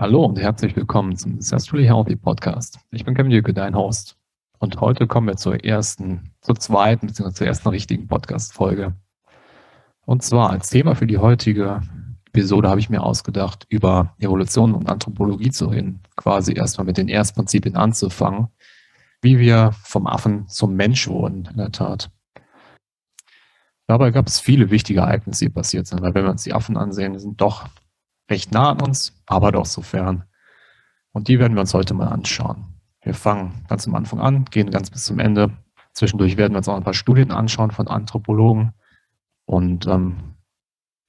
Hallo und herzlich willkommen zum Successfully Healthy Podcast. Ich bin Kevin Jücke, dein Host. Und heute kommen wir zur ersten, zur zweiten bzw. zur ersten richtigen Podcast-Folge. Und zwar als Thema für die heutige Episode habe ich mir ausgedacht, über Evolution und Anthropologie zu reden. Quasi erstmal mit den Erstprinzipien anzufangen, wie wir vom Affen zum Mensch wurden, in der Tat. Dabei gab es viele wichtige Ereignisse, die passiert sind, weil wenn wir uns die Affen ansehen, sind doch recht nah an uns, aber doch so fern. Und die werden wir uns heute mal anschauen. Wir fangen ganz am Anfang an, gehen ganz bis zum Ende. Zwischendurch werden wir uns auch ein paar Studien anschauen von Anthropologen und ähm,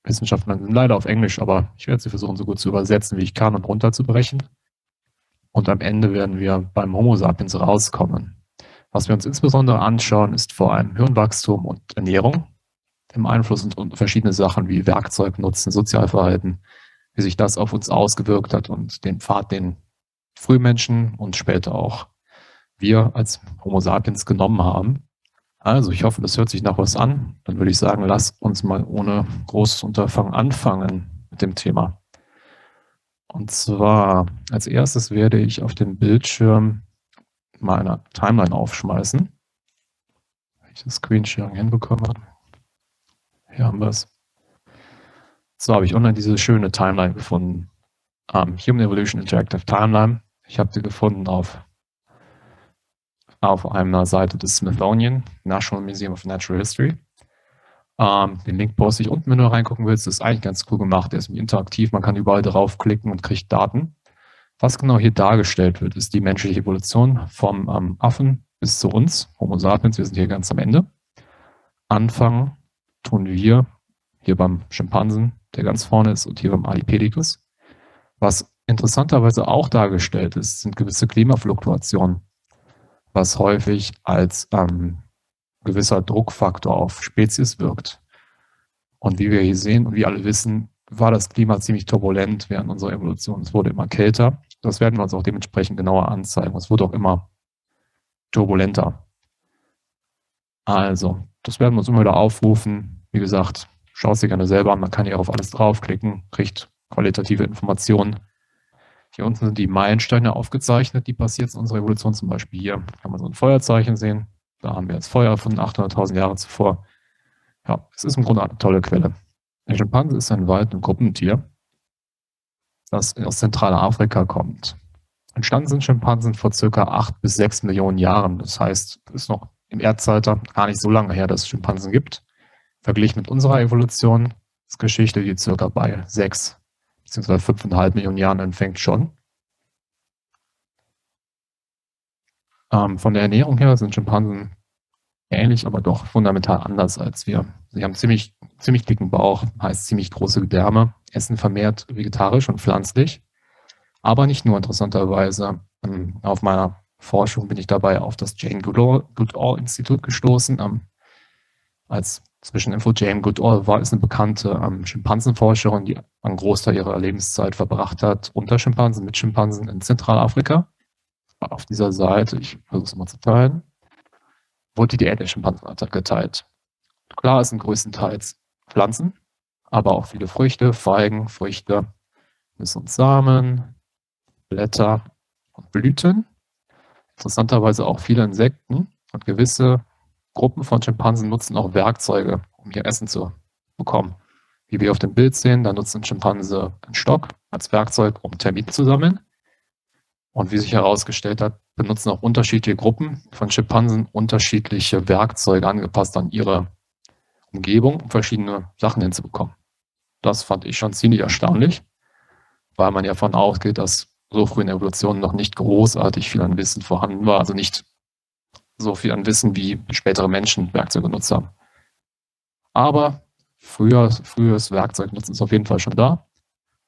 Wissenschaftlern sind leider auf Englisch, aber ich werde sie versuchen, so gut zu übersetzen, wie ich kann und runterzubrechen. Und am Ende werden wir beim Homo sapiens rauskommen. Was wir uns insbesondere anschauen, ist vor allem Hirnwachstum und Ernährung im Einfluss und verschiedene Sachen wie Werkzeugnutzen, Sozialverhalten, wie sich das auf uns ausgewirkt hat und den Pfad, den Frühmenschen und später auch wir als Homo sapiens genommen haben. Also ich hoffe, das hört sich nach was an. Dann würde ich sagen, lass uns mal ohne großes Unterfangen anfangen mit dem Thema. Und zwar als erstes werde ich auf dem Bildschirm mal Timeline aufschmeißen. Wenn ich das Screensharing hinbekomme. Hier haben wir es. So habe ich online diese schöne Timeline gefunden. Um, Human Evolution Interactive Timeline. Ich habe sie gefunden auf, auf einer Seite des Smithsonian, National Museum of Natural History. Um, den Link poste ich unten, wenn du reingucken willst. Das ist eigentlich ganz cool gemacht. Der ist interaktiv. Man kann überall draufklicken und kriegt Daten. Was genau hier dargestellt wird, ist die menschliche Evolution vom ähm, Affen bis zu uns, Homo sapiens. Wir sind hier ganz am Ende. Anfangen tun wir hier beim Schimpansen der ganz vorne ist, und hier beim Alipedicus. Was interessanterweise auch dargestellt ist, sind gewisse Klimafluktuationen, was häufig als ähm, gewisser Druckfaktor auf Spezies wirkt. Und wie wir hier sehen und wie alle wissen, war das Klima ziemlich turbulent während unserer Evolution. Es wurde immer kälter. Das werden wir uns auch dementsprechend genauer anzeigen. Es wurde auch immer turbulenter. Also, das werden wir uns immer wieder aufrufen. Wie gesagt, Schau es dir gerne selber an. Man kann hier auf alles draufklicken, kriegt qualitative Informationen. Hier unten sind die Meilensteine aufgezeichnet, die passiert in unserer Evolution. Zum Beispiel hier kann man so ein Feuerzeichen sehen. Da haben wir jetzt Feuer von 800.000 Jahren zuvor. Ja, es ist im Grunde eine tolle Quelle. Der Schimpanse ist ein Wald- und Gruppentier, das aus Zentralafrika kommt. Entstanden sind Schimpansen vor circa 8 bis 6 Millionen Jahren. Das heißt, es ist noch im Erdzeitalter gar nicht so lange her, dass es Schimpansen gibt. Verglichen mit unserer Evolution Geschichte, die circa bei sechs bzw. fünfeinhalb Millionen Jahren anfängt schon. Ähm, von der Ernährung her sind Schimpansen ähnlich, aber doch fundamental anders als wir. Sie haben ziemlich, ziemlich dicken Bauch, heißt ziemlich große Gedärme, essen vermehrt vegetarisch und pflanzlich. Aber nicht nur interessanterweise. Ähm, auf meiner Forschung bin ich dabei auf das Jane Goodall-Institut gestoßen, ähm, als Zwischeninfo, Jane Goodall war ist eine bekannte ähm, Schimpansenforscherin, die einen Großteil ihrer Lebenszeit verbracht hat unter Schimpansen, mit Schimpansen in Zentralafrika. Auf dieser Seite, ich versuche es mal zu teilen, wurde die Diät der Schimpansen geteilt. Klar, es sind größtenteils Pflanzen, aber auch viele Früchte, Feigen, Früchte, Nüsse und Samen, Blätter und Blüten. Interessanterweise auch viele Insekten und gewisse Gruppen von Schimpansen nutzen auch Werkzeuge, um ihr Essen zu bekommen. Wie wir auf dem Bild sehen, da nutzt ein Schimpanse einen Stock als Werkzeug, um Termiten zu sammeln. Und wie sich herausgestellt hat, benutzen auch unterschiedliche Gruppen von Schimpansen unterschiedliche Werkzeuge angepasst an ihre Umgebung, um verschiedene Sachen hinzubekommen. Das fand ich schon ziemlich erstaunlich, weil man ja davon ausgeht, dass so früh in der Evolution noch nicht großartig viel an Wissen vorhanden war, also nicht so viel an Wissen wie spätere Menschen Werkzeuge genutzt haben. Aber früher, frühes Werkzeugnutzen ist auf jeden Fall schon da.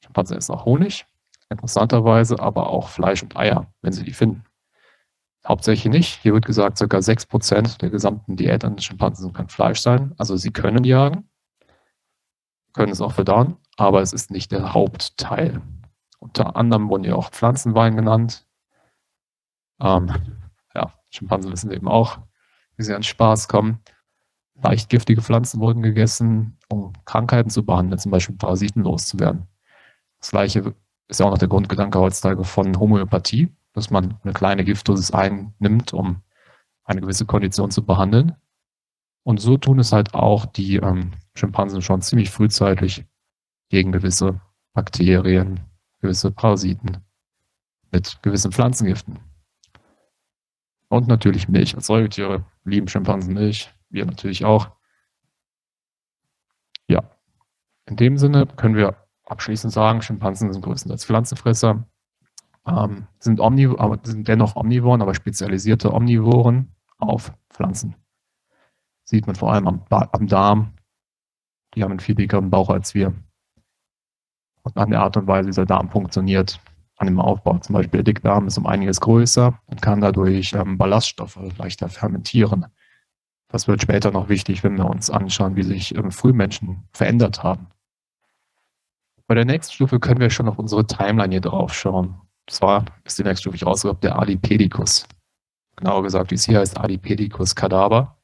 Schimpansen essen auch Honig, interessanterweise, aber auch Fleisch und Eier, wenn sie die finden. Hauptsächlich nicht. Hier wird gesagt, ca. 6% der gesamten Diät an Schimpansen kann Fleisch sein. Also sie können jagen, können es auch verdauen, aber es ist nicht der Hauptteil. Unter anderem wurden ja auch Pflanzenwein genannt. Ähm, Schimpansen wissen eben auch, wie sie an Spaß kommen. Leicht giftige Pflanzen wurden gegessen, um Krankheiten zu behandeln, zum Beispiel Parasiten loszuwerden. Das gleiche ist ja auch noch der Grundgedanke heutzutage von Homöopathie, dass man eine kleine Giftdosis einnimmt, um eine gewisse Kondition zu behandeln. Und so tun es halt auch die ähm, Schimpansen schon ziemlich frühzeitig gegen gewisse Bakterien, gewisse Parasiten mit gewissen Pflanzengiften. Und natürlich Milch. Säugetiere lieben Schimpansen Milch. Wir natürlich auch. Ja. In dem Sinne können wir abschließend sagen, Schimpansen sind größtenteils Pflanzenfresser, ähm, sind, Omniv aber sind dennoch Omnivoren, aber spezialisierte Omnivoren auf Pflanzen. Sieht man vor allem am, am Darm. Die haben einen viel dickeren Bauch als wir. Und an der Art und Weise, wie der Darm funktioniert, an dem Aufbau. Zum Beispiel der Dickdarm ist um einiges größer und kann dadurch ähm, Ballaststoffe leichter fermentieren. Das wird später noch wichtig, wenn wir uns anschauen, wie sich ähm, Frühmenschen verändert haben. Bei der nächsten Stufe können wir schon auf unsere Timeline hier drauf schauen. Zwar ist die nächste Stufe ich rausgehabt, der Adipedicus. Genauer gesagt, wie es hier heißt, Adipedicus cadaver.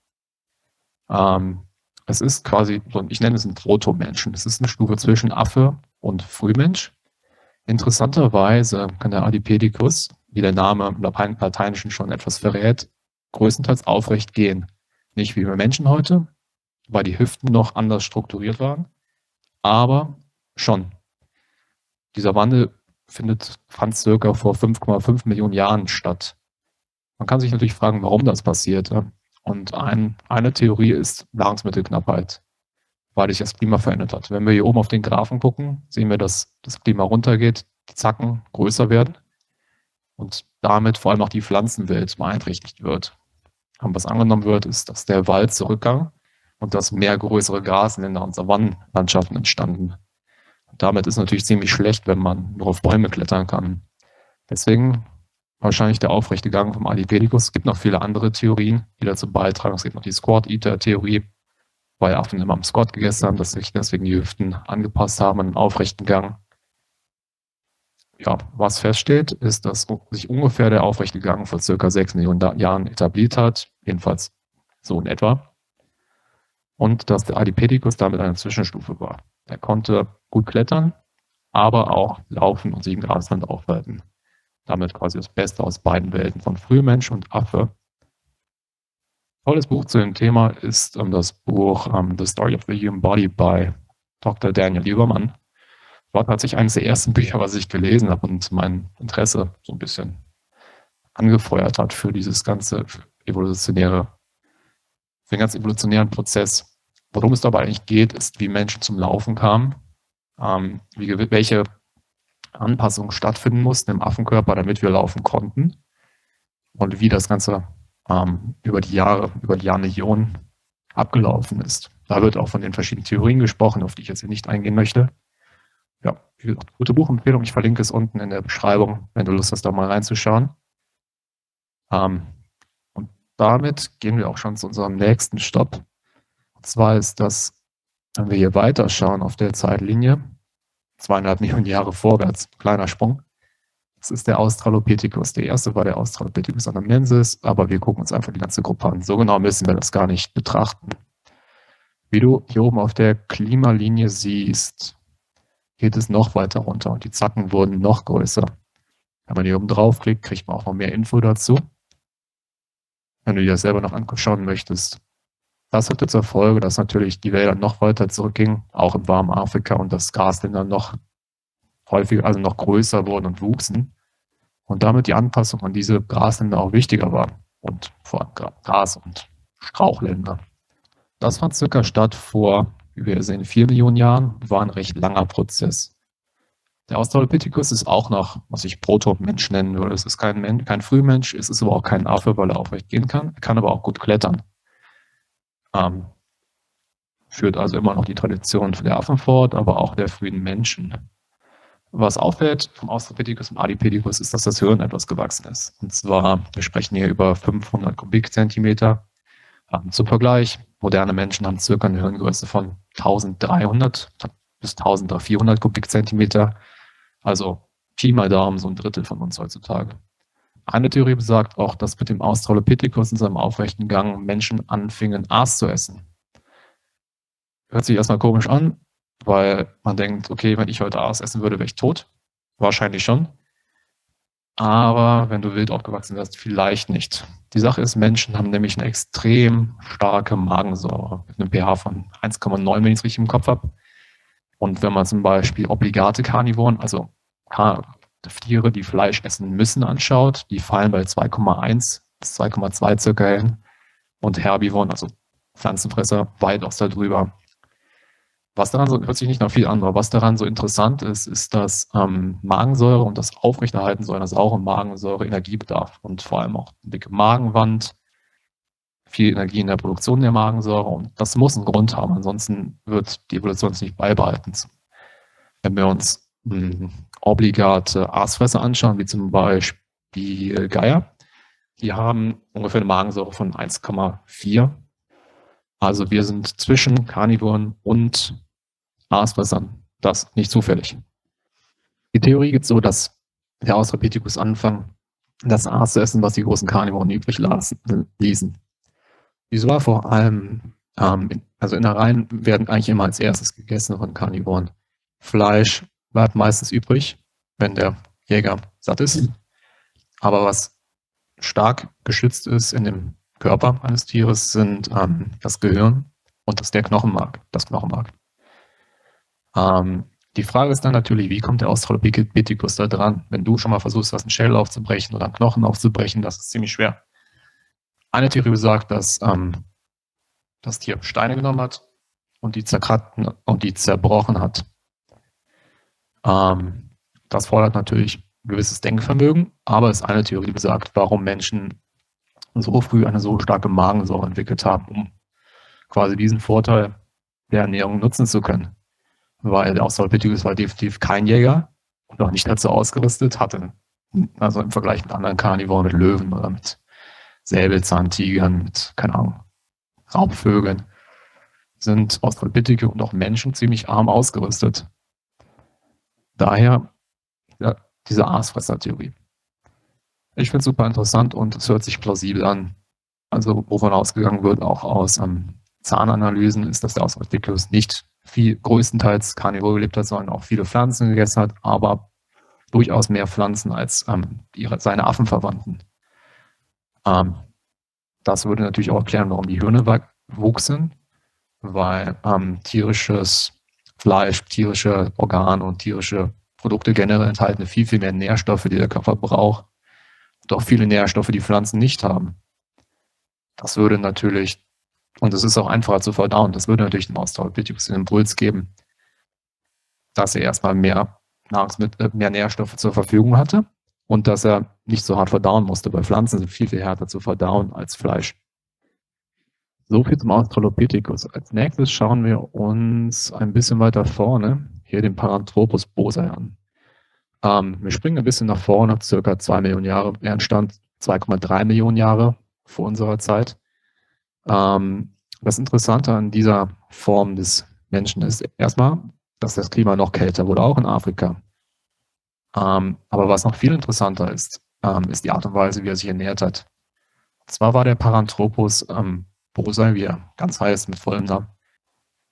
Ähm, es ist quasi, ich nenne es einen Proto-Menschen. Es ist eine Stufe zwischen Affe und Frühmensch. Interessanterweise kann der Adipedicus, wie der Name im Lateinischen schon etwas verrät, größtenteils aufrecht gehen. Nicht wie wir Menschen heute, weil die Hüften noch anders strukturiert waren, aber schon. Dieser Wandel findet, fand circa vor 5,5 Millionen Jahren statt. Man kann sich natürlich fragen, warum das passiert. Und ein, eine Theorie ist Nahrungsmittelknappheit weil sich das Klima verändert hat. Wenn wir hier oben auf den Graphen gucken, sehen wir, dass das Klima runtergeht, die Zacken größer werden und damit vor allem auch die Pflanzenwelt beeinträchtigt wird. Und was angenommen wird, ist, dass der Wald zurückgang und dass mehr größere Grasländer und Savannenlandschaften entstanden. Und damit ist natürlich ziemlich schlecht, wenn man nur auf Bäume klettern kann. Deswegen wahrscheinlich der aufrechte Gang vom Adipedicus. Es gibt noch viele andere Theorien, die dazu beitragen. Es gibt noch die Squat-Eater-Theorie, weil Affen immer am Squat gegessen haben, dass sich deswegen die Hüften angepasst haben an einen aufrechten Gang. Ja, was feststeht, ist, dass sich ungefähr der aufrechte Gang vor circa 6 Millionen Jahren etabliert hat, jedenfalls so in etwa. Und dass der Adipedicus damit eine Zwischenstufe war. Er konnte gut klettern, aber auch laufen und sich im Grasland aufhalten. Damit quasi das Beste aus beiden Welten von Frühmensch und Affe tolles Buch zu dem Thema ist ähm, das Buch ähm, The Story of the Human Body by Dr. Daniel Liebermann. War tatsächlich eines der ersten Bücher, was ich gelesen habe und mein Interesse so ein bisschen angefeuert hat für dieses ganze evolutionäre, für den ganzen evolutionären Prozess. Worum es dabei eigentlich geht, ist, wie Menschen zum Laufen kamen, ähm, wie, welche Anpassungen stattfinden mussten im Affenkörper, damit wir laufen konnten und wie das Ganze ähm, über die Jahre, über die Jahrmillionen abgelaufen ist. Da wird auch von den verschiedenen Theorien gesprochen, auf die ich jetzt hier nicht eingehen möchte. Ja, wie gesagt, gute Buchempfehlung. Ich verlinke es unten in der Beschreibung, wenn du Lust hast, da mal reinzuschauen. Ähm, und damit gehen wir auch schon zu unserem nächsten Stopp. Und zwar ist das, wenn wir hier weiterschauen auf der Zeitlinie, zweieinhalb Millionen Jahre vorwärts, kleiner Sprung, das ist der Australopithecus. Der erste war der Australopithecus anamensis, aber wir gucken uns einfach die ganze Gruppe an. So genau müssen wir das gar nicht betrachten. Wie du hier oben auf der Klimalinie siehst, geht es noch weiter runter und die Zacken wurden noch größer. Wenn man hier oben draufklickt, kriegt man auch noch mehr Info dazu. Wenn du dir das selber noch anschauen möchtest. Das hatte zur Folge, dass natürlich die Wälder noch weiter zurückgingen, auch im warmen Afrika und das Grasländer noch häufiger, also noch größer wurden und wuchsen. Und damit die Anpassung an diese Grasländer auch wichtiger war. Und vor allem Gras- und Strauchländer. Das fand circa statt vor, wie wir sehen, vier Millionen Jahren, war ein recht langer Prozess. Der Australopithecus ist auch noch, was ich Proto-Mensch nennen würde. Es ist kein, Mensch, kein Frühmensch, es ist aber auch kein Affe, weil er aufrecht gehen kann. Er kann aber auch gut klettern. Ähm, führt also immer noch die Tradition der Affen fort, aber auch der frühen Menschen. Was auffällt vom Australopithecus und Adipithecus ist, dass das Hirn etwas gewachsen ist. Und zwar, wir sprechen hier über 500 Kubikzentimeter. Ähm, zum Vergleich, moderne Menschen haben circa eine Hirngröße von 1300 bis 1400 Kubikzentimeter. Also Pi mal Daumen, so ein Drittel von uns heutzutage. Eine Theorie besagt auch, dass mit dem Australopithecus in seinem aufrechten Gang Menschen anfingen, Aas zu essen. Hört sich erstmal komisch an, weil man denkt, okay, wenn ich heute Aas essen würde, wäre ich tot. wahrscheinlich schon. Aber wenn du wild aufgewachsen wärst, vielleicht nicht. Die Sache ist, Menschen haben nämlich eine extrem starke Magensäure mit einem pH von 1,9, wenn ich es richtig im Kopf habe. Und wenn man zum Beispiel obligate Karnivoren, also Tiere, die Fleisch essen müssen, anschaut, die fallen bei 2,1 bis 2,2 circa hin. Und Herbivoren, also Pflanzenfresser, weitaus darüber. Was daran so, hört nicht nach viel an, was daran so interessant ist, ist, dass ähm, Magensäure und das Aufrechterhalten so einer sauren Magensäure Energiebedarf und vor allem auch eine dicke Magenwand, viel Energie in der Produktion der Magensäure und das muss einen Grund haben, ansonsten wird die Evolution sich nicht beibehalten. Wenn wir uns mh, hm, obligate Aasfresser anschauen, wie zum Beispiel Geier, die haben ungefähr eine Magensäure von 1,4. Also wir sind zwischen Karnivoren und Aasfressern. Das nicht zufällig. Die Theorie geht so, dass der Australopithecus anfangen, das Aas zu essen, was die großen Karnivoren übrig ließen. Wieso war vor allem, ähm, also Innereien werden eigentlich immer als erstes gegessen von Karnivoren. Fleisch bleibt meistens übrig, wenn der Jäger satt ist. Aber was stark geschützt ist in dem Körper eines Tieres, sind ähm, das Gehirn und das der Knochenmark, das Knochenmark. Ähm, die Frage ist dann natürlich, wie kommt der Australopithecus da dran? Wenn du schon mal versuchst, was einen Schädel aufzubrechen oder einen Knochen aufzubrechen, das ist ziemlich schwer. Eine Theorie besagt, dass ähm, das Tier Steine genommen hat und die zerkratten und die zerbrochen hat. Ähm, das fordert natürlich ein gewisses Denkvermögen, aber es ist eine Theorie, die besagt, warum Menschen so früh eine so starke Magensäure entwickelt haben, um quasi diesen Vorteil der Ernährung nutzen zu können weil der Australopithecus war definitiv kein Jäger und auch nicht dazu ausgerüstet, hatte also im Vergleich mit anderen Karnivoren, mit Löwen oder mit Säbelzahntigern, mit, keine Ahnung, Raubvögeln, sind Australopithecus und auch Menschen ziemlich arm ausgerüstet. Daher ja, diese Aasfresser-Theorie. Ich finde es super interessant und es hört sich plausibel an. Also wovon ausgegangen wird, auch aus ähm, Zahnanalysen, ist, dass der Australopithecus nicht viel größtenteils Karnivor gelebt hat, sondern auch viele Pflanzen gegessen hat, aber durchaus mehr Pflanzen als ähm, ihre, seine Affenverwandten. Ähm, das würde natürlich auch erklären, warum die Hirne wuchsen, weil ähm, tierisches Fleisch, tierische Organe und tierische Produkte generell enthalten viel, viel mehr Nährstoffe, die der Körper braucht. Auch viele Nährstoffe, die Pflanzen nicht haben. Das würde natürlich und es ist auch einfacher zu verdauen. Das würde natürlich dem Australopithecus den Impuls geben, dass er erstmal mehr Nahrungsmittel, äh, mehr Nährstoffe zur Verfügung hatte und dass er nicht so hart verdauen musste, weil Pflanzen sind viel, viel härter zu verdauen als Fleisch. So viel zum Australopithecus. Als nächstes schauen wir uns ein bisschen weiter vorne hier den Paranthropus bosai an. Ähm, wir springen ein bisschen nach vorne, circa zwei Millionen Jahre. Er entstand 2,3 Millionen Jahre vor unserer Zeit. Ähm, das Interessante an dieser Form des Menschen ist erstmal, dass das Klima noch kälter wurde, auch in Afrika. Ähm, aber was noch viel interessanter ist, ähm, ist die Art und Weise, wie er sich ernährt hat. Und zwar war der Paranthropus ähm, Bosai, wie ganz heißt, mit vollem Namen,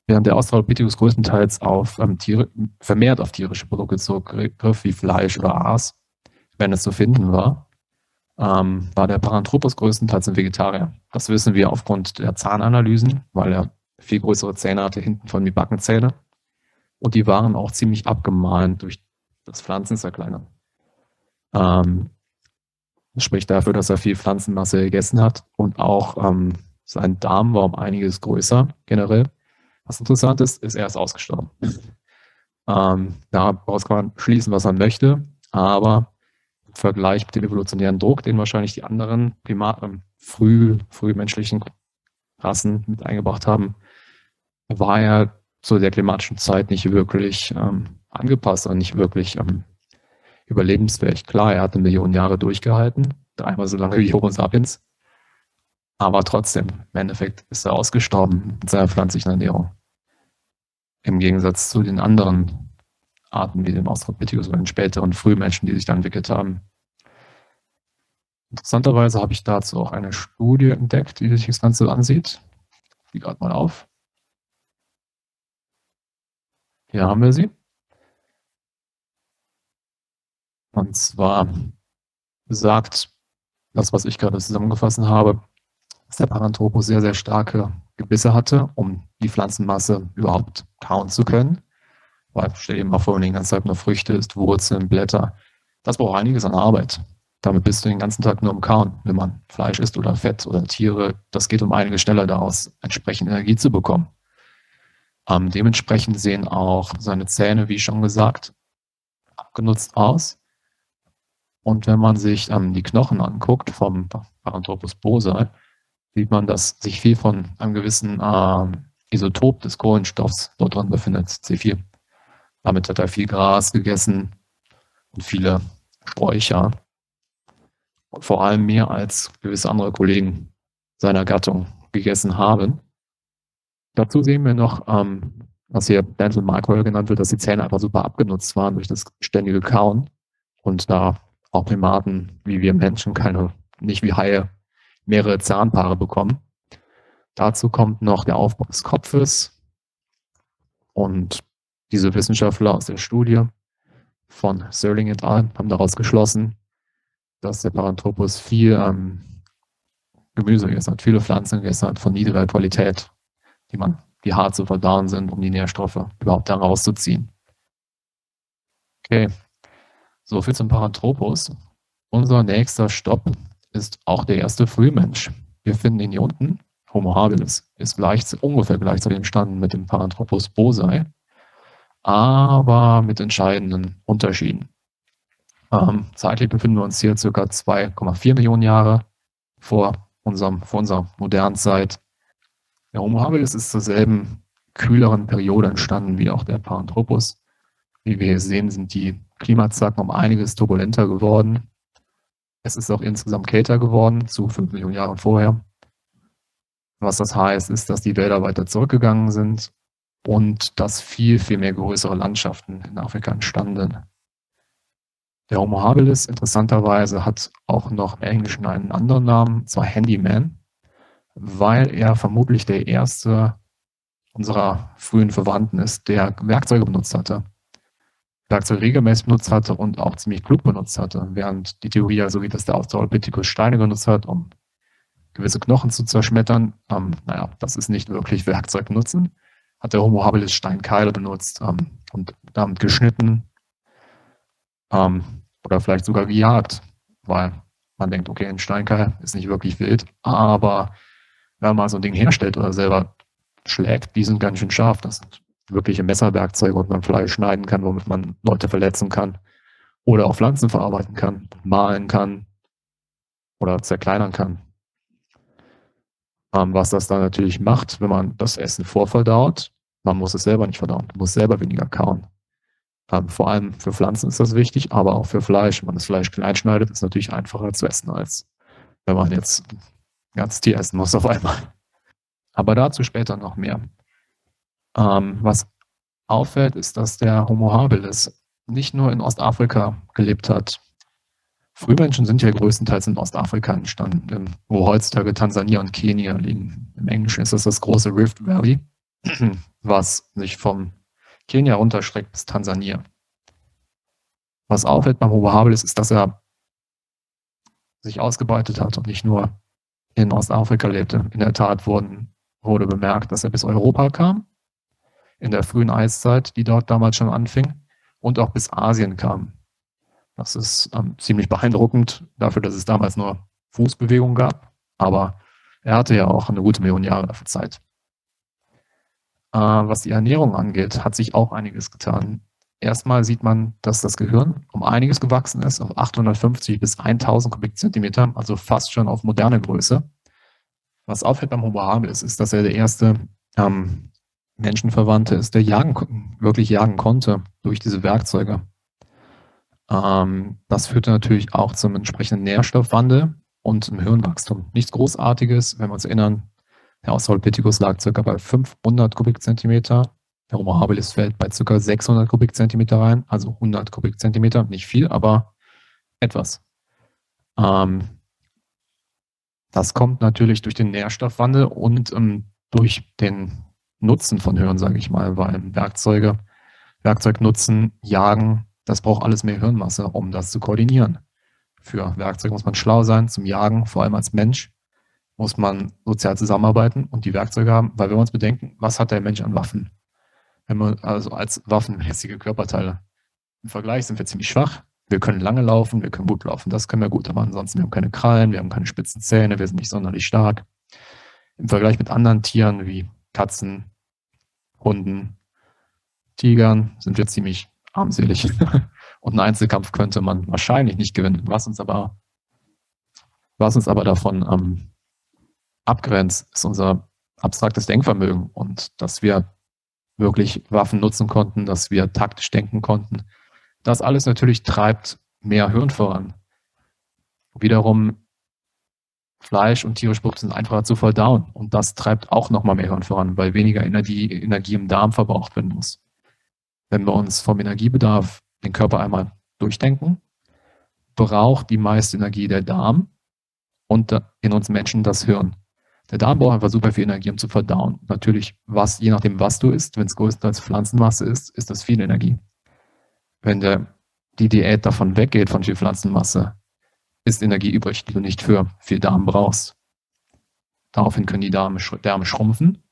während der Australopithecus größtenteils auf ähm, Tiere, vermehrt auf tierische Produkte zurückgriff, wie Fleisch oder Aas, wenn es zu finden war, ähm, war der Paranthropus größtenteils ein Vegetarier. Das wissen wir aufgrund der Zahnanalysen, weil er viel größere Zähne hatte, hinten von die Backenzähne. Und die waren auch ziemlich abgemahlen durch das Pflanzenzerkleinern. Ähm, das spricht dafür, dass er viel Pflanzenmasse gegessen hat und auch ähm, sein Darm war um einiges größer generell. Was interessant ist, ist, er ist ausgestorben. ähm, daraus kann man schließen, was man möchte, aber Vergleich mit dem evolutionären Druck, den wahrscheinlich die anderen Primat äh, früh, frühmenschlichen Rassen mit eingebracht haben, war er zu der klimatischen Zeit nicht wirklich ähm, angepasst und nicht wirklich ähm, überlebensfähig. Klar, er hat eine Million Jahre durchgehalten, dreimal so lange wie Homo sapiens, aber trotzdem, im Endeffekt ist er ausgestorben mit seiner pflanzlichen Ernährung. Im Gegensatz zu den anderen Arten wie dem Australopithecus oder den späteren Frühmenschen, die sich da entwickelt haben. Interessanterweise habe ich dazu auch eine Studie entdeckt, die sich das Ganze ansieht. Die gerade mal auf. Hier haben wir sie. Und zwar sagt das, was ich gerade zusammengefasst habe, dass der Paranthropus sehr, sehr starke Gebisse hatte, um die Pflanzenmasse überhaupt kauen zu können. Weil, stell dir mal vor, wenn du den ganzen Tag nur Früchte isst, Wurzeln, Blätter, das braucht einiges an Arbeit. Damit bist du den ganzen Tag nur im Kauen. Wenn man Fleisch isst oder Fett oder Tiere, das geht um einiges schneller daraus, entsprechend Energie zu bekommen. Ähm, dementsprechend sehen auch seine Zähne, wie schon gesagt, abgenutzt aus. Und wenn man sich ähm, die Knochen anguckt vom Paranthropus bosae, sieht man, dass sich viel von einem gewissen äh, Isotop des Kohlenstoffs dort drin befindet, C4. Damit hat er viel Gras gegessen und viele Sträucher. Und vor allem mehr als gewisse andere Kollegen seiner Gattung gegessen haben. Dazu sehen wir noch, ähm, was hier Dental Microil genannt wird, dass die Zähne einfach super abgenutzt waren durch das ständige Kauen und da auch Primaten wie wir Menschen keine, nicht wie Haie, mehrere Zahnpaare bekommen. Dazu kommt noch der Aufbau des Kopfes und diese Wissenschaftler aus der Studie von Serling et al. haben daraus geschlossen, dass der Paranthropus viel ähm, Gemüse gegessen hat, viele Pflanzen gegessen hat von niedriger Qualität, die man, die hart zu verdauen sind, um die Nährstoffe überhaupt da rauszuziehen. Okay, so viel zum Paranthropus. Unser nächster Stopp ist auch der erste Frühmensch. Wir finden ihn hier unten. Homo habilis ist gleich, ungefähr gleichzeitig entstanden mit dem Paranthropus bosae, aber mit entscheidenden Unterschieden. Ähm, zeitlich befinden wir uns hier circa 2,4 Millionen Jahre vor, unserem, vor unserer modernen Zeit. Der Homo habilis ist zur selben kühleren Periode entstanden wie auch der Paranthropus. Wie wir hier sehen, sind die Klimazacken um einiges turbulenter geworden. Es ist auch insgesamt kälter geworden zu 5 Millionen Jahren vorher. Was das heißt, ist, dass die Wälder weiter zurückgegangen sind und dass viel, viel mehr größere Landschaften in Afrika entstanden. Der Homo habilis interessanterweise hat auch noch im Englischen einen anderen Namen, zwar Handyman, weil er vermutlich der erste unserer frühen Verwandten ist, der Werkzeuge benutzt hatte. Werkzeug regelmäßig benutzt hatte und auch ziemlich klug benutzt hatte, während die Theorie ja so geht, dass der Australopithecus Steine genutzt hat, um gewisse Knochen zu zerschmettern. Ähm, naja, das ist nicht wirklich Werkzeug benutzen. Hat der Homo habilis Steinkeile benutzt ähm, und damit geschnitten ähm, oder vielleicht sogar gejagt, weil man denkt, okay, ein Steinkeil ist nicht wirklich wild, aber wenn man so ein Ding herstellt oder selber schlägt, die sind ganz schön scharf. Das sind wirkliche Messerwerkzeuge, womit man Fleisch schneiden kann, womit man Leute verletzen kann oder auch Pflanzen verarbeiten kann, malen kann oder zerkleinern kann. Ähm, was das dann natürlich macht, wenn man das Essen vorverdaut, man muss es selber nicht verdauen, man muss selber weniger kauen. Ähm, vor allem für Pflanzen ist das wichtig, aber auch für Fleisch. Wenn man das Fleisch klein schneidet, ist es natürlich einfacher zu essen, als wenn man jetzt ein ganzes Tier essen muss auf einmal. Aber dazu später noch mehr. Ähm, was auffällt, ist, dass der Homo habilis nicht nur in Ostafrika gelebt hat. Frühmenschen sind ja größtenteils in Ostafrika entstanden, wo heutzutage Tansania und Kenia liegen. Im Englischen ist das das große Rift Valley, was sich vom Kenia runterstreckt bis Tansania. Was auffällt beim Homo ist, dass er sich ausgebreitet hat und nicht nur in Ostafrika lebte. In der Tat wurden, wurde bemerkt, dass er bis Europa kam in der frühen Eiszeit, die dort damals schon anfing, und auch bis Asien kam. Das ist ähm, ziemlich beeindruckend dafür, dass es damals nur Fußbewegungen gab, aber er hatte ja auch eine gute Million Jahre dafür Zeit. Äh, was die Ernährung angeht, hat sich auch einiges getan. Erstmal sieht man, dass das Gehirn um einiges gewachsen ist, auf 850 bis 1000 Kubikzentimeter, also fast schon auf moderne Größe. Was auffällt beim Homo habilis ist, dass er der erste ähm, Menschenverwandte ist, der jagen, wirklich jagen konnte durch diese Werkzeuge. Ähm, das führte natürlich auch zum entsprechenden Nährstoffwandel und zum Hirnwachstum. Nichts Großartiges, wenn wir uns erinnern, der Australopithecus lag ca. bei 500 Kubikzentimeter, der Homo habilis fällt bei ca. 600 Kubikzentimeter rein, also 100 Kubikzentimeter, nicht viel, aber etwas. Ähm, das kommt natürlich durch den Nährstoffwandel und ähm, durch den Nutzen von Hören, sage ich mal, weil Werkzeuge, Werkzeug jagen das braucht alles mehr Hirnmasse, um das zu koordinieren. Für Werkzeuge muss man schlau sein, zum Jagen, vor allem als Mensch muss man sozial zusammenarbeiten und die Werkzeuge haben, weil wenn wir uns bedenken, was hat der Mensch an Waffen? Wenn wir also als waffenmäßige Körperteile. Im Vergleich sind wir ziemlich schwach. Wir können lange laufen, wir können gut laufen, das können wir gut, aber ansonsten, wir haben keine Krallen, wir haben keine spitzen Zähne, wir sind nicht sonderlich stark. Im Vergleich mit anderen Tieren wie Katzen, Hunden, Tigern sind wir ziemlich armselig. Und einen Einzelkampf könnte man wahrscheinlich nicht gewinnen, was uns aber, was uns aber davon ähm, abgrenzt, ist unser abstraktes Denkvermögen und dass wir wirklich Waffen nutzen konnten, dass wir taktisch denken konnten. Das alles natürlich treibt mehr Hirn voran. Wiederum Fleisch und tierische Produkte sind einfacher zu verdauen und das treibt auch nochmal mehr Hirn voran, weil weniger Energie, Energie im Darm verbraucht werden muss. Wenn wir uns vom Energiebedarf den Körper einmal durchdenken, braucht die meiste Energie der Darm und in uns Menschen das Hirn. Der Darm braucht einfach super viel Energie, um zu verdauen. Natürlich, was, je nachdem, was du isst, wenn es größtenteils Pflanzenmasse ist, ist das viel Energie. Wenn der, die Diät davon weggeht, von viel Pflanzenmasse, ist Energie übrig, die du nicht für viel Darm brauchst. Daraufhin können die Därme, Därme schrumpfen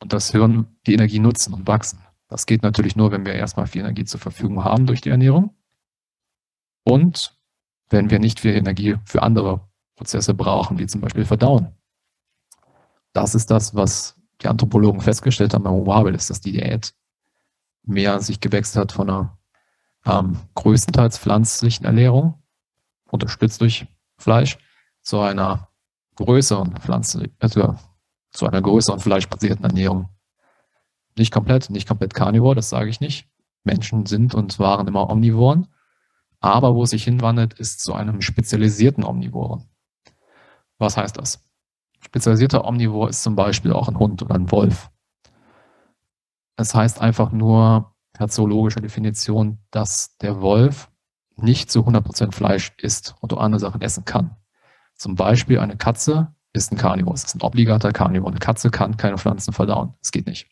und das Hirn die Energie nutzen und wachsen. Das geht natürlich nur, wenn wir erstmal viel Energie zur Verfügung haben durch die Ernährung und wenn wir nicht viel Energie für andere Prozesse brauchen, wie zum Beispiel Verdauen das ist das, was die Anthropologen festgestellt haben bei Homo habilis, dass die Diät mehr sich gewechselt hat von einer ähm, größtenteils pflanzlichen Ernährung, unterstützt durch Fleisch, zu einer größeren Pflanze, also zu einer größeren fleischbasierten Ernährung. Nicht komplett, nicht komplett Carnivore, das sage ich nicht. Menschen sind und waren immer Omnivoren. Aber wo es sich hinwandelt, ist zu einem spezialisierten Omnivoren. Was heißt das? Spezialisierter Omnivor ist zum Beispiel auch ein Hund oder ein Wolf. Es heißt einfach nur per zoologischer Definition, dass der Wolf nicht zu 100% Fleisch isst und andere Sachen essen kann. Zum Beispiel eine Katze ist ein Karnivor. Es ist ein obligater Karnivor. Eine Katze kann keine Pflanzen verdauen. Das geht nicht.